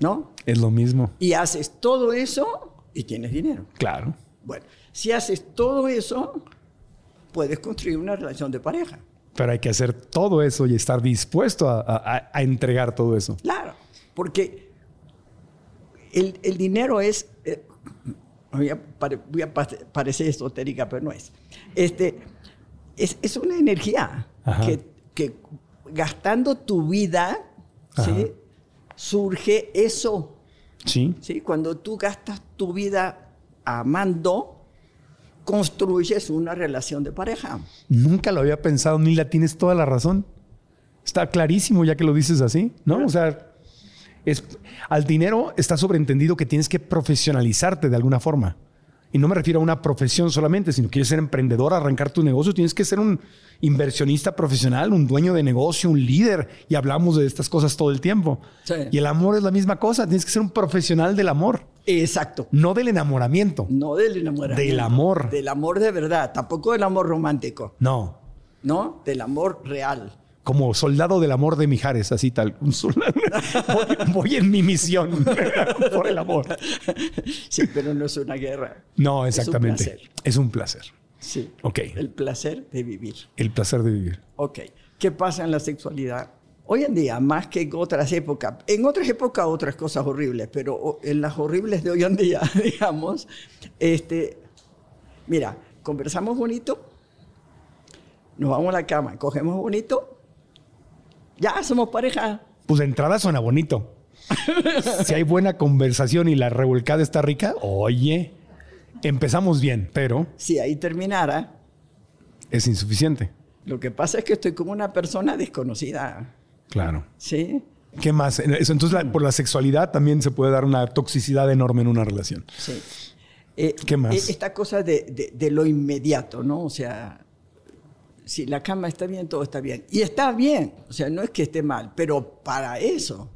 ¿No? Es lo mismo. Y haces todo eso y tienes dinero. Claro. Bueno, si haces todo eso, puedes construir una relación de pareja. Pero hay que hacer todo eso y estar dispuesto a, a- a entregar todo eso. Claro, porque el, el dinero es, eh, voy, a voy a pa- parecer esotérica, pero no es. Este, es, es una energía que, que gastando tu vida, ¿sí? Surge eso. Sí. ¿sí? Cuando tú gastas tu vida amando, construyes una relación de pareja. Nunca lo había pensado, ni la tienes toda la razón. Está clarísimo ya que lo dices así, ¿no? O sea, es, al dinero está sobreentendido que tienes que profesionalizarte de alguna forma. Y no me refiero a una profesión solamente, sino quieres ser emprendedor, arrancar tu negocio, tienes que ser un inversionista profesional, un dueño de negocio, un líder. Y hablamos de estas cosas todo el tiempo. Sí. Y el amor es la misma cosa, tienes que ser un profesional del amor, Exacto. no del enamoramiento. No del enamoramiento. Del amor. Del amor de verdad. Tampoco del amor romántico. No, ¿No? Del amor real. como soldado del amor de Mijares, así tal. Voy, voy en mi misión por el amor. Sí, pero no es una guerra. No, Es un exactamente. placer. Es un placer. Sí. Ok. El placer de vivir. El placer de vivir. Ok. ¿Qué pasa en la sexualidad? Hoy en día, más que en otras épocas, en otras épocas otras cosas horribles, pero en las horribles de hoy en día, digamos, este, mira, conversamos bonito, nos vamos a la cama, cogemos bonito, ya somos pareja. Pues de entrada suena bonito. si hay buena conversación y la revolcada está rica, oye, empezamos bien, pero Si ahí terminara, es insuficiente. lo que pasa es que estoy como una persona desconocida, Claro. ¿sí? ¿Qué más? Entonces, la- por la sexualidad también se puede dar una toxicidad enorme en una relación. Sí. Eh, ¿Qué más? eh, Esta cosa de, de- de lo inmediato, ¿no? O sea, si la cama está bien, todo está bien. Y está bien, o sea, no es que esté mal, pero para eso,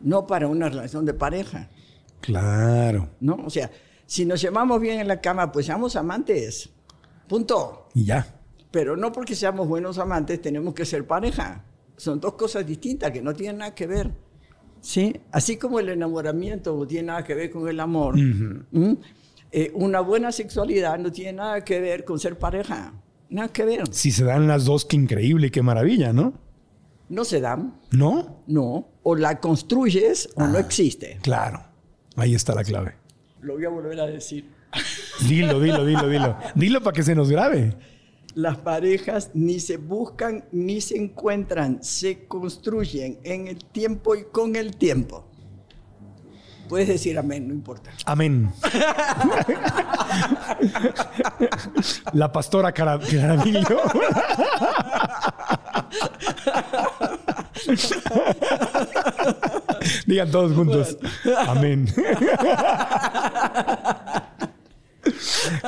no para una relación de pareja, Claro. ¿no? O sea, si nos llevamos bien en la cama, pues seamos amantes, punto. Y ya. Pero no porque seamos buenos amantes tenemos que ser pareja. Son dos cosas distintas que no tienen nada que ver. ¿Sí? Así como el enamoramiento no tiene nada que ver con el amor. Eh, una buena sexualidad no tiene nada que ver con ser pareja. Nada que ver. Si se dan las dos, qué increíble, qué maravilla, ¿no? No se dan, ¿No? no. O la construyes o no existe. Claro. Ahí está la clave. Lo voy a volver a decir. Dilo, dilo, dilo, dilo. Dilo para que se nos grabe. Las parejas ni se buscan ni se encuentran, se construyen en el tiempo y con el tiempo. Puedes decir amén, no importa. Amén. La pastora Cara- Caravillo. Digan todos juntos. Amén.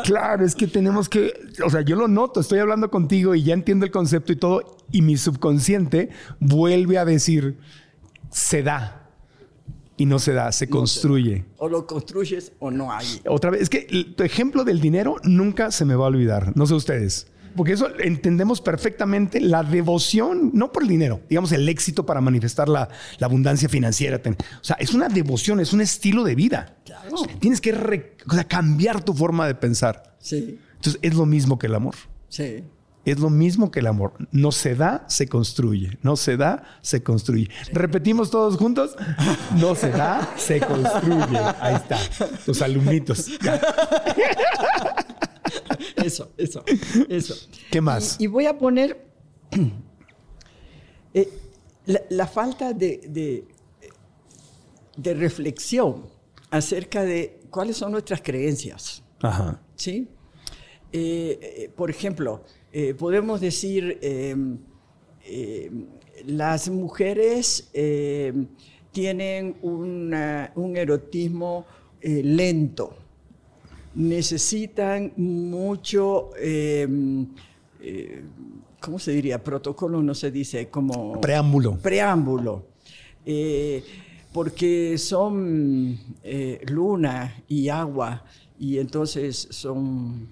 Claro, es que tenemos que, o sea, yo lo noto, estoy hablando contigo y ya entiendo el concepto y todo, y mi subconsciente vuelve a decir, se da. Y no se da, se construye. O lo construyes o no hay. Otra vez, es que tu ejemplo del dinero nunca se me va a olvidar. No sé ustedes. Porque eso entendemos perfectamente la devoción, no por el dinero, digamos el éxito para manifestar la, abundancia financiera. O sea, es una devoción, es un estilo de vida. tienes que cambiar tu forma de pensar. Sí. Entonces es lo mismo que el amor. Sí. Es lo mismo que el amor. No se da, se construye. No se da, se construye. Repetimos todos juntos. No se da, se construye. Ahí está. Los alumnitos. eso, eso, eso. ¿Qué más? Y, voy a poner eh, la, falta de, de, reflexión acerca de cuáles son nuestras creencias. Ajá. ¿Sí? Eh, eh, por ejemplo, podemos decir, las mujeres tienen un erotismo lento necesitan mucho, em, eh, ¿cómo se diría? Protocolo no se dice, como... Preámbulo. Preámbulo. Eh, porque son eh, luna y agua y entonces son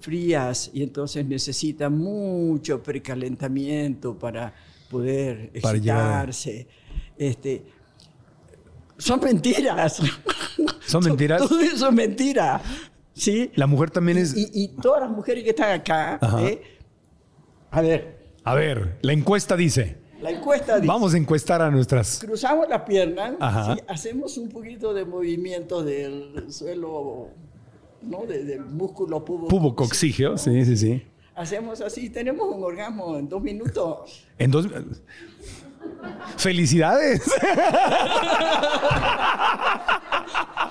frías y entonces necesitan mucho precalentamiento para poder excitarse. Este, son mentiras. ¿Son mentiras? Todo eso es mentira. ¿Sí? La mujer también es... Y, todas las mujeres que están acá, ¿eh? a ver. A ver, la encuesta dice... La encuesta dice... Vamos a encuestar a nuestras... Cruzamos la pierna, hacemos un poquito de movimiento del suelo, ¿no? del músculo pubo. Pubocoxígeo, sí, sí, sí. Hacemos así, tenemos un orgasmo en dos minutos. En dos... ¡Felicidades!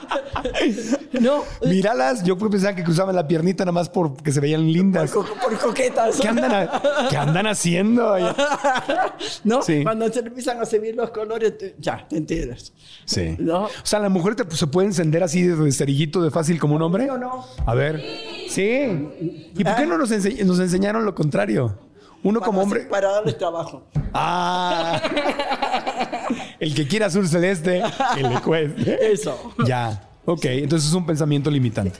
no. Míralas, yo pensaba que cruzaban la piernita nada más porque se veían lindas. Por, coquetas. ¿Qué andan, ¿qué andan haciendo? no, cuando se empiezan a subir los colores, ya, te entiendes. Sí. ¿No? O sea, la mujer se puede encender así de cerillito de fácil como un hombre. ¿Sí o no? A ver. Sí. ¿Y por qué no nos, nos enseñaron lo contrario? Uno como hombre. Para darles trabajo. Ah. el que quiera azul celeste, que le cueste. Eso. Ya. Ok, entonces es un pensamiento limitante.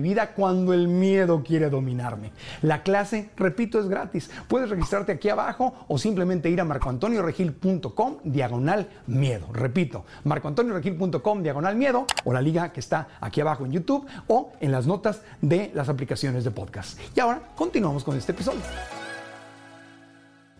vida cuando el miedo quiere dominarme. La clase, repito, es gratis. Puedes registrarte aquí abajo o simplemente ir a marcoantonioregil.com diagonal miedo. Repito, marcoantonioregil.com diagonal miedo o la liga que está aquí abajo en YouTube o en las notas de las aplicaciones de podcast. Y ahora continuamos con este episodio.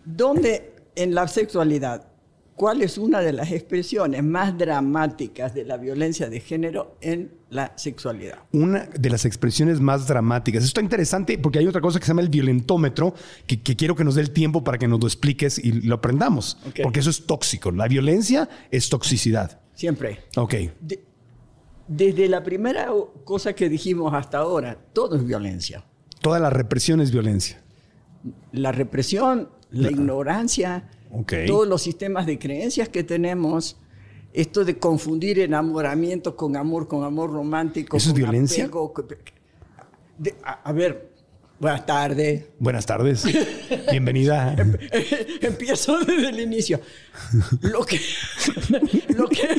¿Dónde en la sexualidad cuál es una de las expresiones más dramáticas de la violencia de género en la sexualidad. Una de las expresiones más dramáticas. Esto es interesante porque hay otra cosa que se llama el violentómetro, que, quiero que nos dé el tiempo para que nos lo expliques y lo aprendamos. Porque eso es tóxico. La violencia es toxicidad. Siempre. Ok. desde la primera cosa que dijimos hasta ahora, todo es violencia. Toda la represión es violencia. La represión, la ignorancia, todos los sistemas de creencias que tenemos, esto de confundir enamoramiento con amor, con amor romántico. ¿Eso es violencia? a, ver, Buenas tardes. Buenas tardes. Bienvenida. Empiezo desde el inicio. Lo que, lo que,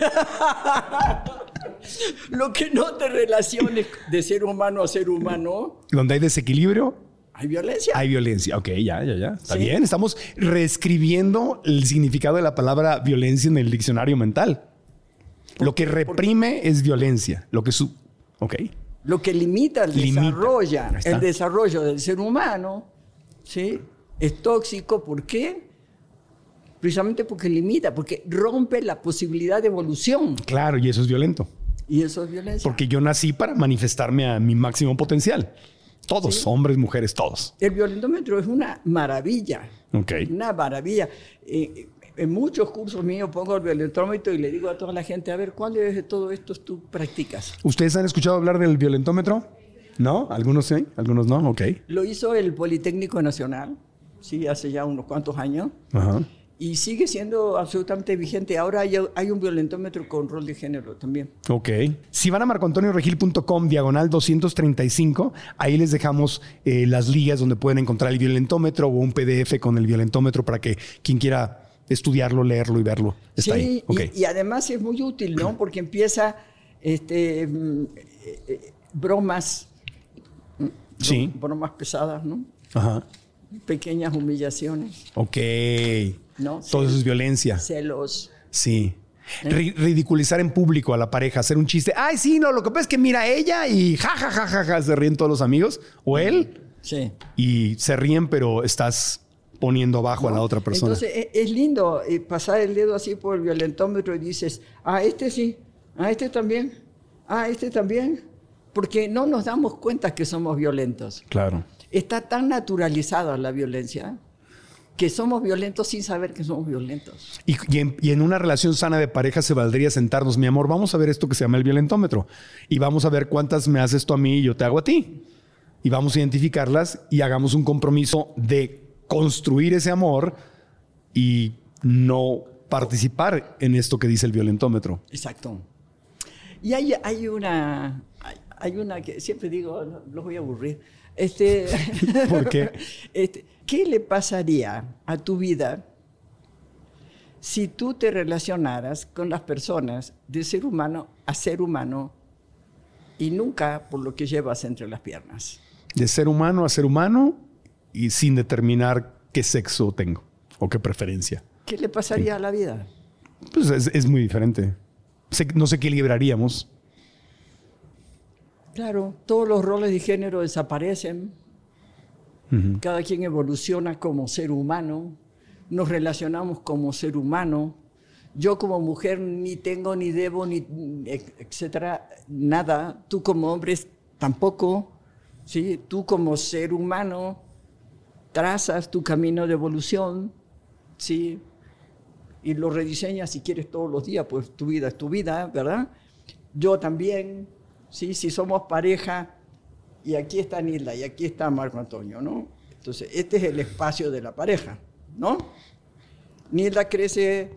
lo que no te relaciones de ser humano a ser humano, Donde hay desequilibrio, hay violencia. hay violencia. Ok, ya, ya, ya. Está Sí. bien. Estamos reescribiendo el significado de la palabra violencia en el diccionario mental. Lo que reprime es violencia. Lo que su. Ok. Lo que limita el Limita. el desarrollo del ser humano, ¿sí? Es tóxico. ¿Por qué? Precisamente porque limita, porque rompe la posibilidad de evolución. Claro, y eso es violento. Y eso es violencia. Porque yo nací para manifestarme a mi máximo potencial. Todos, Sí. hombres, mujeres, todos. El violentómetro es una maravilla. Ok. Una maravilla. Eh, en muchos cursos míos pongo el violentómetro y le digo a toda la gente, a ver, ¿cuáles de todo esto tú practicas? ¿Ustedes han escuchado hablar del violentómetro? ¿No? ¿Algunos sí? ¿Algunos no? Ok. Lo hizo el Politécnico Nacional, sí, hace ya unos cuantos años, Ajá. Y sigue siendo absolutamente vigente. Ahora hay, hay un violentómetro con rol de género también. Ok. Si van a marcoantonioregil.com, diagonal 235, ahí les dejamos eh, las ligas donde pueden encontrar el violentómetro o un PDF con el violentómetro para que quien quiera estudiarlo, leerlo y verlo está sí, ahí. y- Ok. y, además es muy útil, ¿no? Porque empieza este, mm, eh, eh, bromas, mm, Sí. bromas pesadas, ¿no? Ajá. Pequeñas humillaciones, Ok. ¿No? Todo eso es violencia. celos. Sí. Ri- ridiculizar en público a la pareja, hacer un chiste. Ay, sí, no, lo que pasa es que mira ella y ja, ja, ja, ja, ja, se ríen todos los amigos o él Sí. y se ríen, pero estás poniendo abajo a la otra persona. Entonces e- es lindo eh, pasar el dedo así por el violentómetro y dices, ah, este sí, ah, este también, ah, este también, porque no nos damos cuenta que somos violentos. claro. Está tan naturalizada la violencia que somos violentos sin saber que somos violentos. Y, y en, y en una relación sana de pareja se valdría sentarnos, mi amor, vamos a ver esto que se llama el violentómetro. Y vamos a ver cuántas me haces tú a mí y yo te hago a ti. Y vamos a identificarlas y hagamos un compromiso de construir ese amor y no participar en esto que dice el violentómetro. Exacto. Y hay, hay una, hay, hay una que siempre digo, los voy a aburrir. Este, ¿Por qué? Este, ¿Qué le pasaría a tu vida si tú te relacionaras con las personas de ser humano a ser humano y nunca por lo que llevas entre las piernas? De ser humano a ser humano y sin determinar qué sexo tengo o qué preferencia. ¿Qué le pasaría a la vida? Pues es, es muy diferente. No sé qué libraríamos. Claro, todos los roles de género desaparecen. Cada quien evoluciona como ser humano. Nos relacionamos como ser humano. Yo como mujer ni tengo, ni debo, ni et- etcétera, nada. Tú como hombre tampoco. ¿sí? Tú como ser humano trazas tu camino de evolución. ¿sí? y lo rediseñas si quieres todos los días, pues tu vida es tu vida, ¿verdad? Yo también, ¿sí? Si somos pareja, y aquí está Nilda y aquí está Marco Antonio, ¿no? Entonces, este es el espacio de la pareja, ¿no? Nilda crece,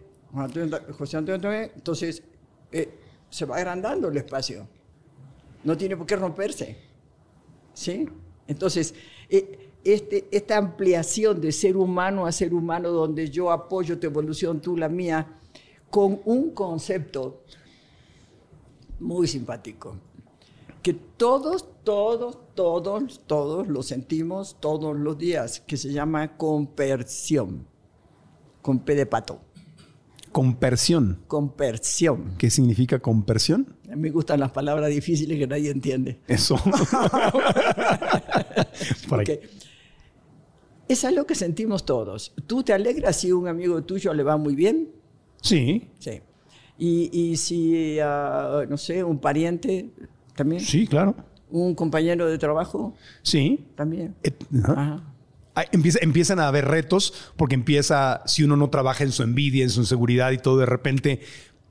José Antonio entonces eh, se va agrandando el espacio. No tiene por qué romperse. ¿Sí? Entonces, eh, este, esta ampliación de ser humano a ser humano, donde yo apoyo tu evolución, tú la mía, con un concepto muy simpático, que todos, todos, todos, todos lo sentimos todos los días, que se llama compersión, con P de pato, Compersión. compersión. ¿Qué significa compersión? Me gustan las palabras difíciles que nadie entiende. Eso. Por ahí. Ok. Es algo que sentimos todos. ¿Tú te alegras si un amigo tuyo le va muy bien? Sí, Sí. Y, y si, ah, no sé, un pariente también, sí, claro. Un compañero de trabajo Sí. también. Et- ajá. Ajá. Empieza- empiezan a haber retos porque empieza, si uno no trabaja en su envidia, en su inseguridad y todo, de repente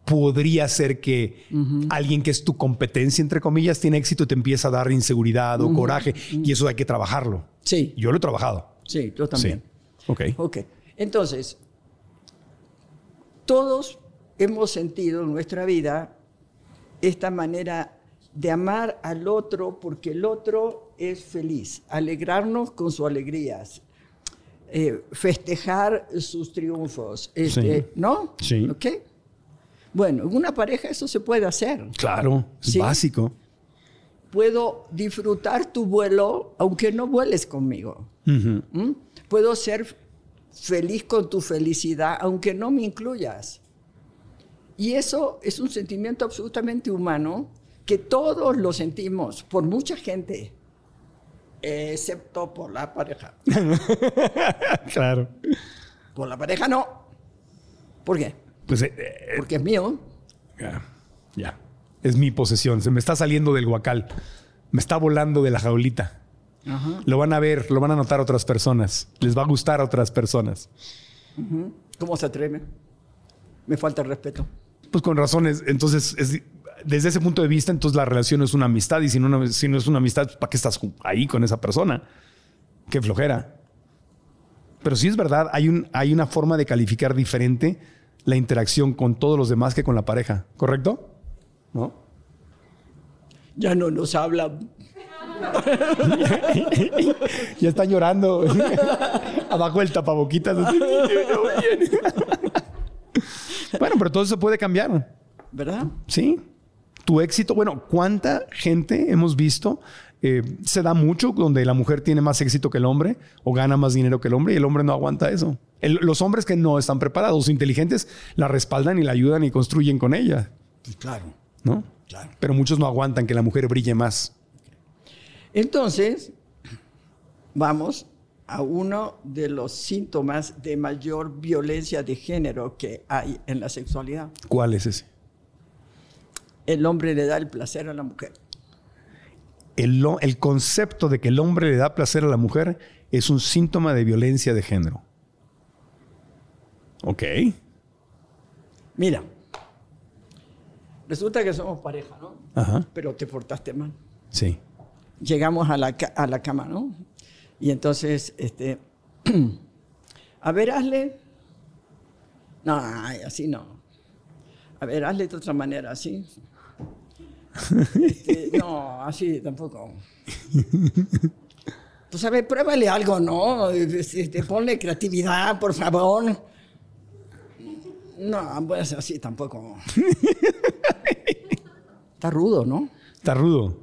podría ser que alguien que es tu competencia, entre comillas, tiene éxito y te empieza a dar inseguridad o coraje y eso hay que trabajarlo. Sí, Yo lo he trabajado. sí, yo también. Sí. Ok. Ok. Entonces, todos hemos sentido en nuestra vida esta manera de amar al otro porque el otro es feliz, alegrarnos con sus alegrías, eh, festejar sus triunfos, este, Sí. ¿no? Sí. ¿Ok? Bueno, en una pareja eso se puede hacer. Claro, es Sí. básico. Puedo disfrutar tu vuelo aunque no vueles conmigo. ¿Mm? Puedo ser feliz con tu felicidad aunque no me incluyas. Y eso es un sentimiento absolutamente humano que todos lo sentimos por mucha gente, excepto por la pareja. Claro. Por la pareja no. ¿Por qué? Pues eh, eh, Porque es mío. ya, ya. Es mi posesión. Se me está saliendo del guacal. Me está volando de la jaulita. Lo van a ver, lo van a notar otras personas. Les va a gustar a otras personas. ¿Cómo se atreve? Me falta el respeto. Pues con razones. Entonces, es- desde ese punto de vista, entonces la relación es una amistad. Y si no, una- si no es una amistad, ¿para qué estás ahí con esa persona? Qué flojera. Pero sí es verdad, hay, un, hay una forma de calificar diferente la interacción con todos los demás que con la pareja. ¿Correcto? ¿No? Ya no nos hablan. Ya están llorando. Abajo el tapaboquitas. bueno, pero todo eso puede cambiar. ¿Verdad? Sí. Tu éxito, bueno, ¿cuánta gente hemos visto? eh, se da mucho donde la mujer tiene más éxito que el hombre o gana más dinero que el hombre y el hombre no aguanta eso. El- los hombres que no están preparados, inteligentes, la respaldan y la ayudan y construyen con ella, Claro. ¿no? Claro. Pero muchos no aguantan que la mujer brille más. Entonces, vamos a uno de los síntomas de mayor violencia de género que hay en la sexualidad. ¿Cuál es ese? El hombre le da el placer a la mujer. El, el concepto de que el hombre le da placer a la mujer es un síntoma de violencia de género. Ok. Mira, resulta que somos pareja, ¿no? Ajá. Pero te portaste mal. Sí. Llegamos a la, a la cama, ¿no? Y entonces, este, a ver, hazle. No, así no. A ver, hazle de otra manera, así. Este, no, así tampoco. Pues a ver, pruébale algo, ¿no? Este, ponle creatividad, por favor. No, pues así tampoco. Está rudo, ¿no? Está rudo.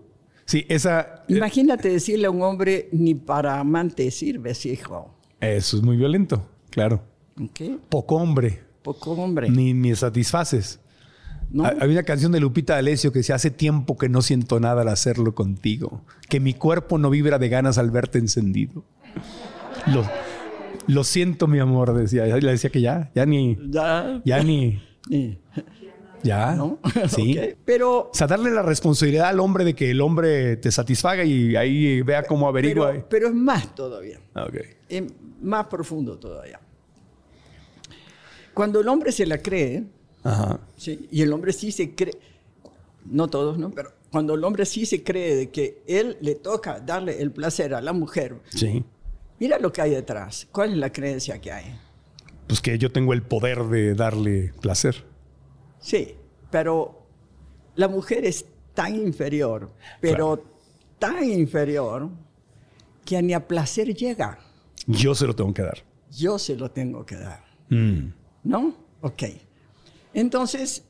Sí, esa. Imagínate decirle a un hombre, ni para amante sirves, hijo. Eso es muy violento, claro. ¿Ok? Poco hombre. Poco hombre. Ni me satisfaces. ¿No? Ha- Había una canción de Lupita D'Alessio que decía, hace tiempo que no siento nada al hacerlo contigo, que mi cuerpo no vibra de ganas al verte encendido. Lo, lo siento, mi amor, decía. Le decía que ya, ya ni, Ya. ya ni, ya. ¿No? Sí. Pero, O sea, darle la responsabilidad al hombre de que el hombre te satisfaga y ahí vea cómo averigua. pero, pero es más todavía. Ah. Es más profundo todavía. Cuando el hombre se la cree, Ajá. ¿sí? y el hombre sí se cree, no todos, ¿no? Pero cuando el hombre sí se cree de que él le toca darle el placer a la mujer, Sí. mira lo que hay detrás. ¿Cuál es la creencia que hay? Pues que yo tengo el poder de darle placer. Sí, pero la mujer es tan inferior, pero tan inferior que ni a placer llega. Yo se lo tengo que dar. Yo se lo tengo que dar. Mm. ¿No? Ok. Entonces,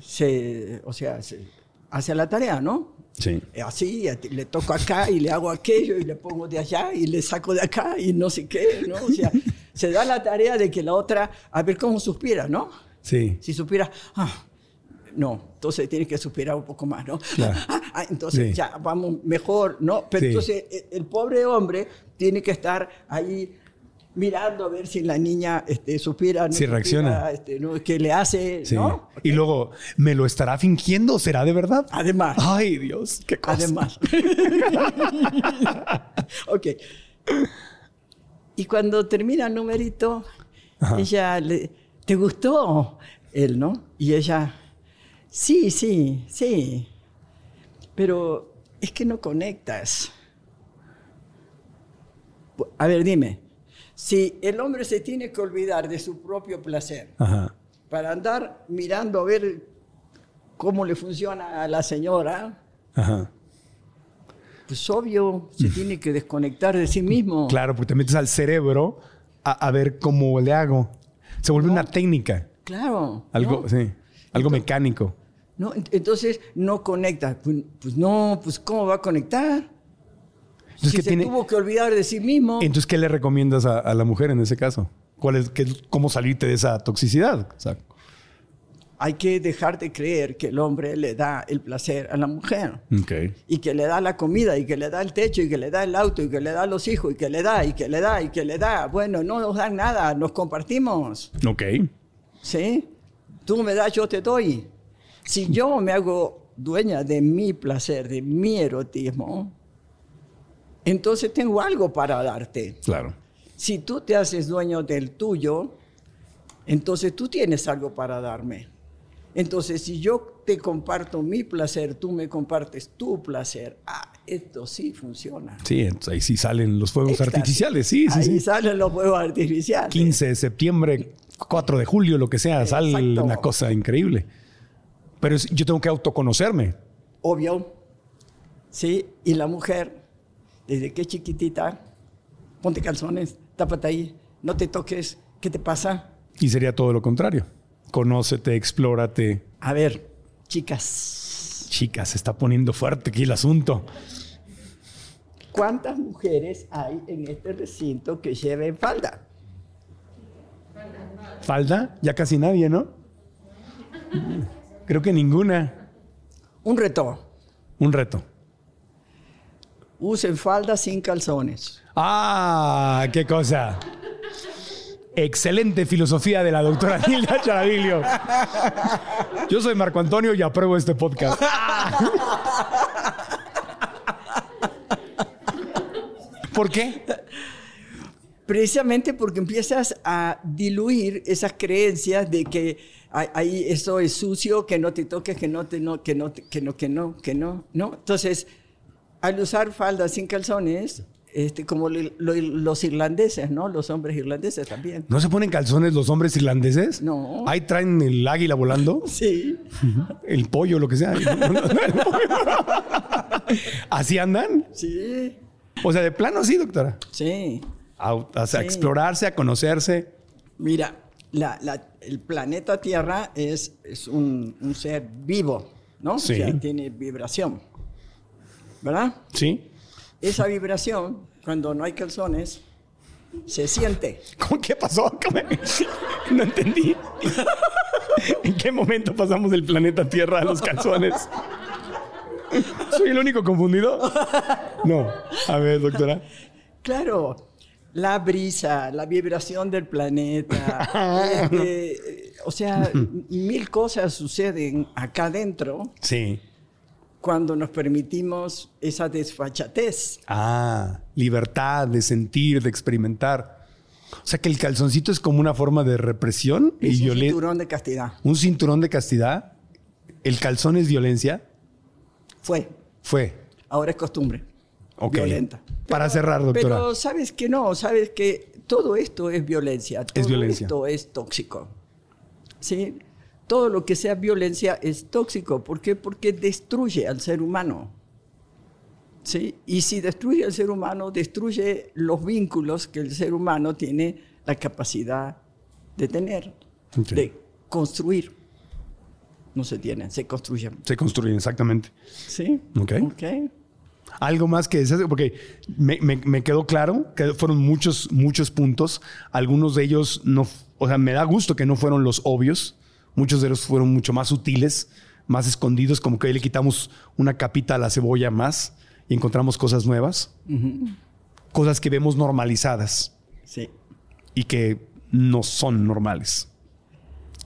se, o sea, se hace la tarea, ¿no? Sí. Así, a ti le toco acá y le hago aquello y le pongo de allá y le saco de acá y no sé qué, ¿no? O sea, se da la tarea de que la otra, a ver cómo suspira, ¿no? Sí. Si suspira, ah, no, entonces tienes que suspirar un poco más, ¿no? Claro. Ah, ah, entonces Sí. ya vamos mejor, ¿no? Pero Sí. entonces e- el pobre hombre tiene que estar ahí mirando a ver si la niña este, suspira, no Si reacciona. este, ¿no? ¿Qué le hace, Sí. no? Y luego, ¿me lo estará fingiendo? ¿Será de verdad? Además. Ay, Dios, qué cosa. Además. ok. Y cuando termina el numerito, ella le, ¿te gustó? Él, ¿no? Y ella, sí, sí, sí. Pero es que no conectas. A ver, dime. Si el hombre se tiene que olvidar de su propio placer Ajá. para andar mirando a ver cómo le funciona a la señora, Ajá. Pues obvio, se tiene que desconectar de sí mismo. Claro, porque te metes al cerebro a, a ver cómo le hago. Se vuelve una técnica. Claro. Algo, ¿no? sí. Algo mecánico. No, ent- entonces no conecta. Pues, pues no, pues ¿cómo va a conectar? Entonces, si ¿qué se tiene- tuvo que olvidar de sí mismo. Entonces, ¿qué le recomiendas a, a la mujer en ese caso? ¿Cuál es, qué- ¿Cómo salirte de esa toxicidad? O sea, Hay que dejar de creer que el hombre le da el placer a la mujer. ok. Y que le da la comida, y que le da el techo, y que le da el auto, y que le da los hijos, y que le da, y que le da, y que le da. Bueno, no nos dan nada, nos compartimos. Ok. ¿Sí? Tú me das, yo te doy. Si yo me hago dueña de mi placer, de mi erotismo, entonces tengo algo para darte. Claro. Si tú te haces dueño del tuyo, entonces tú tienes algo para darme. Entonces, si yo te comparto mi placer, tú me compartes tu placer, ah, esto sí funciona. Sí, entonces ahí sí salen los fuegos Éxtasis. artificiales. Sí, sí, Ahí sí. salen los fuegos artificiales. 15 de septiembre, 4 de julio, lo que sea, sale Exacto. una cosa increíble. Pero yo tengo que autoconocerme. Obvio. Sí, y la mujer, desde que es chiquitita, ponte calzones, tápate ahí, no te toques, ¿qué te pasa? Y sería todo lo contrario. Conócete, explórate. A ver, chicas, Chicas, se está poniendo fuerte aquí el asunto. ¿cuántas mujeres hay en este recinto que lleven falda? ¿Falda? Ya casi nadie, ¿no? Creo que ninguna. Un reto, Un reto. Usen falda sin calzones. ¡Ah! ¡Qué cosa! Excelente filosofía de la doctora Hilda Charavilio. Yo soy Marco Antonio y apruebo este podcast. ¿Por qué? Precisamente porque empiezas a diluir esas creencias de que ay, eso es sucio, que no te toques, que no, te, no, que no, te- que no, que no, que no, ¿no? Entonces, al usar faldas sin calzones, este, como lo- lo- los irlandeses, ¿no? Los hombres irlandeses también. ¿No se ponen calzones los hombres irlandeses? No. Ahí traen el águila volando, Sí. el pollo, lo que sea. ¿Así andan? Sí. O sea, de plano sí, doctora. Sí. A, a Sí. explorarse, a conocerse. Mira, la- la- el planeta Tierra es, es un, un ser vivo, ¿no? Sí. O sea, tiene vibración. ¿Verdad? ¿Sí? Esa vibración, cuando no hay calzones, se siente. ¿Cómo qué pasó? No entendí. ¿En qué momento pasamos del planeta Tierra a los calzones? ¿Soy el único confundido? No. A ver, doctora. Claro, la brisa, la vibración del planeta. este, o sea, mil cosas suceden acá adentro Sí. Cuando nos permitimos esa desfachatez. Ah, libertad de sentir, de experimentar. O sea que el calzoncito es como una forma de represión Es y un violencia. cinturón de castidad. Un cinturón de castidad. El calzón es violencia. Fue. Fue. Ahora es costumbre. Ok. Violenta. Para cerrar, doctora. Pero sabes que no, sabes que todo esto es violencia. Todo violencia. Esto es tóxico. ¿Sí? Todo lo que sea violencia es tóxico. ¿Por qué? Porque destruye al ser humano. ¿Sí? Y si destruye al ser humano, destruye los vínculos que el ser humano tiene la capacidad de tener, de construir. No se tienen, se construyen. Se construyen, exactamente. ¿Sí? Ok. Ok. Algo más que deseas, porque me, me- me quedó claro que fueron muchos, muchos puntos. Algunos de ellos no, o sea, me da gusto que no fueron los obvios. Muchos de ellos fueron mucho más sutiles, más escondidos, como que hoy le quitamos una capita a la cebolla más y encontramos cosas nuevas, cosas que vemos normalizadas Sí. y que no son normales.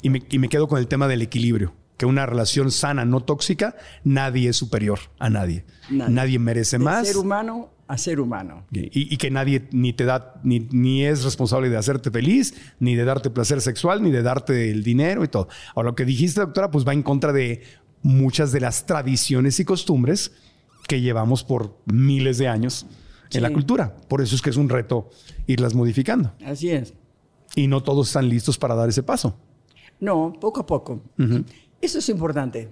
Y me, y me quedo con el tema del equilibrio, que una relación sana, no tóxica, nadie es superior a nadie. Nadie, Nadie. merece más. ser humano a ser humano. Y, y que nadie ni te da, ni, ni es responsable de hacerte feliz, ni de darte placer sexual, ni de darte el dinero y todo. Ahora, lo que dijiste, doctora, pues va en contra de muchas de las tradiciones y costumbres que llevamos por miles de años en la cultura. Por eso es que es un reto irlas modificando. Así es. Y no todos están listos para dar ese paso. No, poco a poco. Eso es importante.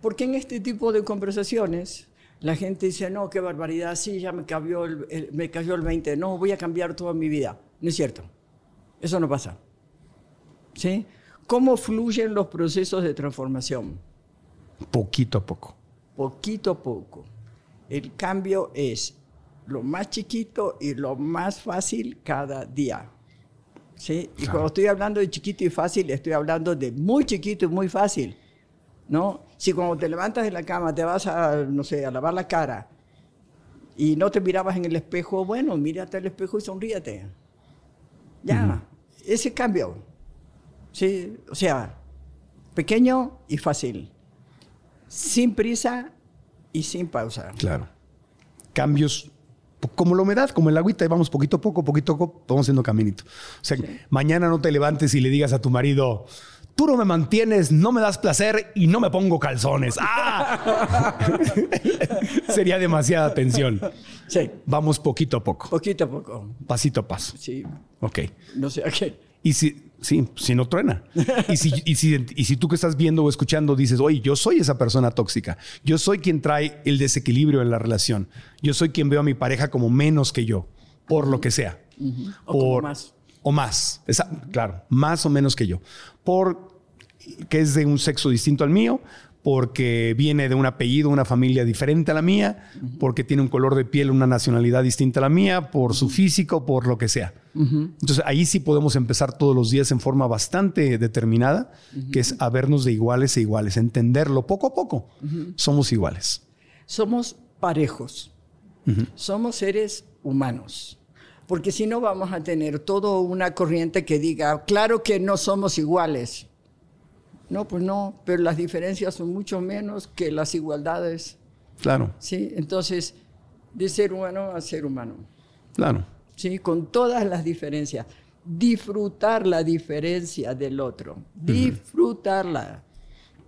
Porque en este tipo de conversaciones La gente dice, no, qué barbaridad, sí, ya me, cayó el, el- me cayó el 20, no, voy a cambiar toda mi vida. No es cierto. Eso no pasa. ¿Sí? ¿Cómo fluyen los procesos de transformación? Poquito a poco. Poquito a poco. El cambio es lo más chiquito y lo más fácil cada día. ¿Sí? Y Claro. cuando estoy hablando de chiquito y fácil, estoy hablando de muy chiquito y muy fácil. ¿No? Si cuando te levantas de la cama te vas a, no sé, a lavar la cara y no te mirabas en el espejo, bueno, mírate al espejo y sonríete. Ya, ese cambio. Sí, o sea, pequeño y fácil. Sin prisa y sin pausa. Claro. Cambios como la humedad, como el agüita, y vamos poquito a poco, poquito a poco, vamos haciendo caminito. O sea, mañana no te levantes y le digas a tu marido, tú no me mantienes, no me das placer y no me pongo calzones. ¡Ah! Sería demasiada tensión. Sí, Vamos poquito a poco, poquito a poco. pasito a paso. Sí, Ok. no sé a qué. Y si, sí, si no truena. Y si, y, si, y si tú que estás viendo o escuchando dices, oye, yo soy esa persona tóxica. Yo soy quien trae el desequilibrio en la relación. Yo soy quien veo a mi pareja como menos que yo, por lo que sea. O como más. O más. Esa- claro, más o menos que yo. Por que es de un sexo distinto al mío, porque viene de un apellido, una familia diferente a la mía, porque tiene un color de piel, una nacionalidad distinta a la mía, por su físico, por lo que sea. Entonces ahí sí podemos empezar todos los días en forma bastante determinada, que es a vernos de iguales e iguales, entenderlo poco a poco. Somos iguales. Somos parejos. Somos seres humanos. Porque si no vamos a tener toda una corriente que diga, claro que no somos iguales. No, pues no, pero las diferencias son mucho menos que las igualdades. Claro, ¿sí? Entonces, de ser humano a ser humano. claro. ¿sí? Con todas las diferencias. Disfrutar la diferencia del otro. Disfrutarla.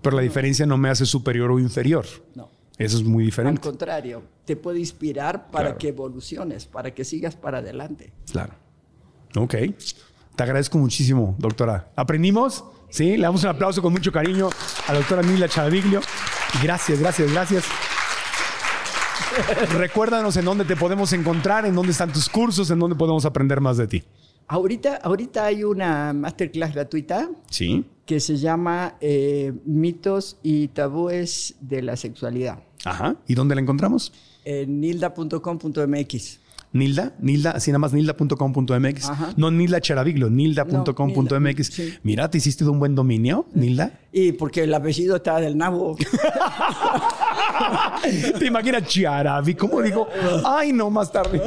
Pero la diferencia no me hace superior o inferior. No. Eso es muy Al diferente. contrario, te puede inspirar para Claro. que evoluciones, para que sigas para adelante. Claro. Ok. Te agradezco muchísimo, doctora. ¿Aprendimos? Sí, le damos un aplauso con mucho cariño a la doctora Mila Charaviglio. Gracias, gracias, gracias. Recuérdanos en dónde te podemos encontrar, en dónde están tus cursos, en dónde podemos aprender más de ti. Ahorita, ahorita hay una masterclass gratuita Sí. que se llama eh, Mitos y Tabúes de la Sexualidad Ajá. ¿Y dónde la encontramos? en nilda.com.mx. Nilda, Nilda, así nada más nilda.com.mx. No Nilda Charaviglio, nilda.com.mx. No, Nilda, sí. Mira, te hiciste de un buen dominio, Nilda. Y porque el apellido está del nabo. ¿Te imaginas Charavi? ¿Cómo digo? Ay, no, más tarde.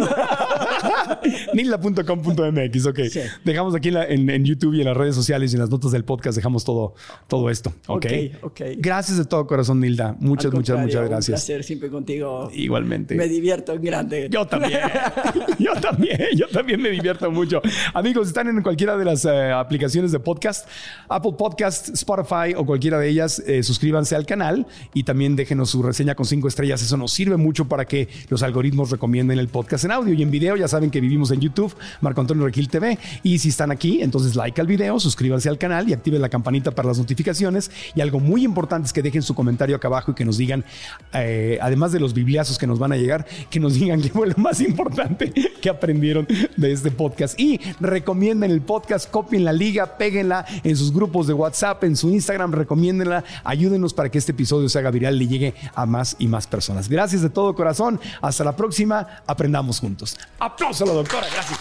Nilda.com.mx, ok. Sí. Dejamos aquí en, la- en- en YouTube y en las redes sociales y en las notas del podcast, dejamos todo, todo esto, ok. Ok. Gracias de todo corazón, Nilda. Muchas, muchas, muchas Un gracias. placer siempre contigo. Igualmente. Me divierto en grande. Yo también. Yo también. Yo también me divierto mucho. Amigos, están en cualquiera de las eh, aplicaciones de podcast, Apple Podcast, Spotify o cualquiera de ellas. eh, suscríbanse al canal y también déjenos su reseña con cinco estrellas. Eso nos sirve mucho para que los algoritmos recomienden el podcast en audio y en video. Ya saben que vivimos en YouTube, Marco Antonio Regil TV. Y si están aquí, entonces like al video, suscríbanse al canal y activen la campanita para las notificaciones. Y algo muy importante es que dejen su comentario acá abajo y que nos digan, eh, además de los bibliazos que nos van a llegar, que nos digan qué fue lo más importante que aprendieron de este podcast. Y recomienden el podcast, copien la liga, péguenla en sus grupos de WhatsApp, en su Instagram, recomiéndenla, ayúdenos para que este episodio se haga viral y le llegue a más y más personas. Gracias de todo corazón. Hasta la próxima. Aprendamos juntos. Aplauso a la doctora. Gracias.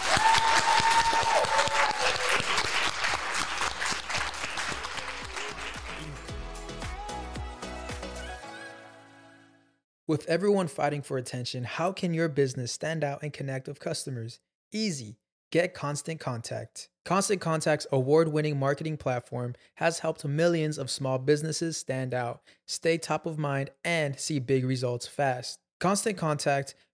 With everyone fighting for attention, how can your business stand out and connect with customers? Easy. Get Constant Contact. Constant Contact's award winning marketing platform has helped millions of small businesses stand out, stay top of mind, and see big results fast. Constant Contact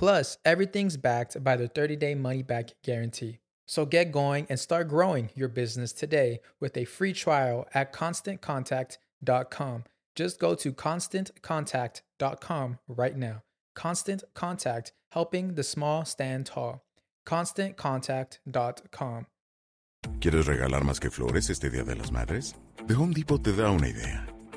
Plus, everything's backed by the 30 day money back guarantee. So get going and start growing your business today with a free trial at constantcontact.com. Just go to constantcontact.com right now. Constant Contact, helping the small stand tall. ConstantContact.com. ¿Quieres regalar más que flores este Día de las Madres? The Home Depot te da una idea.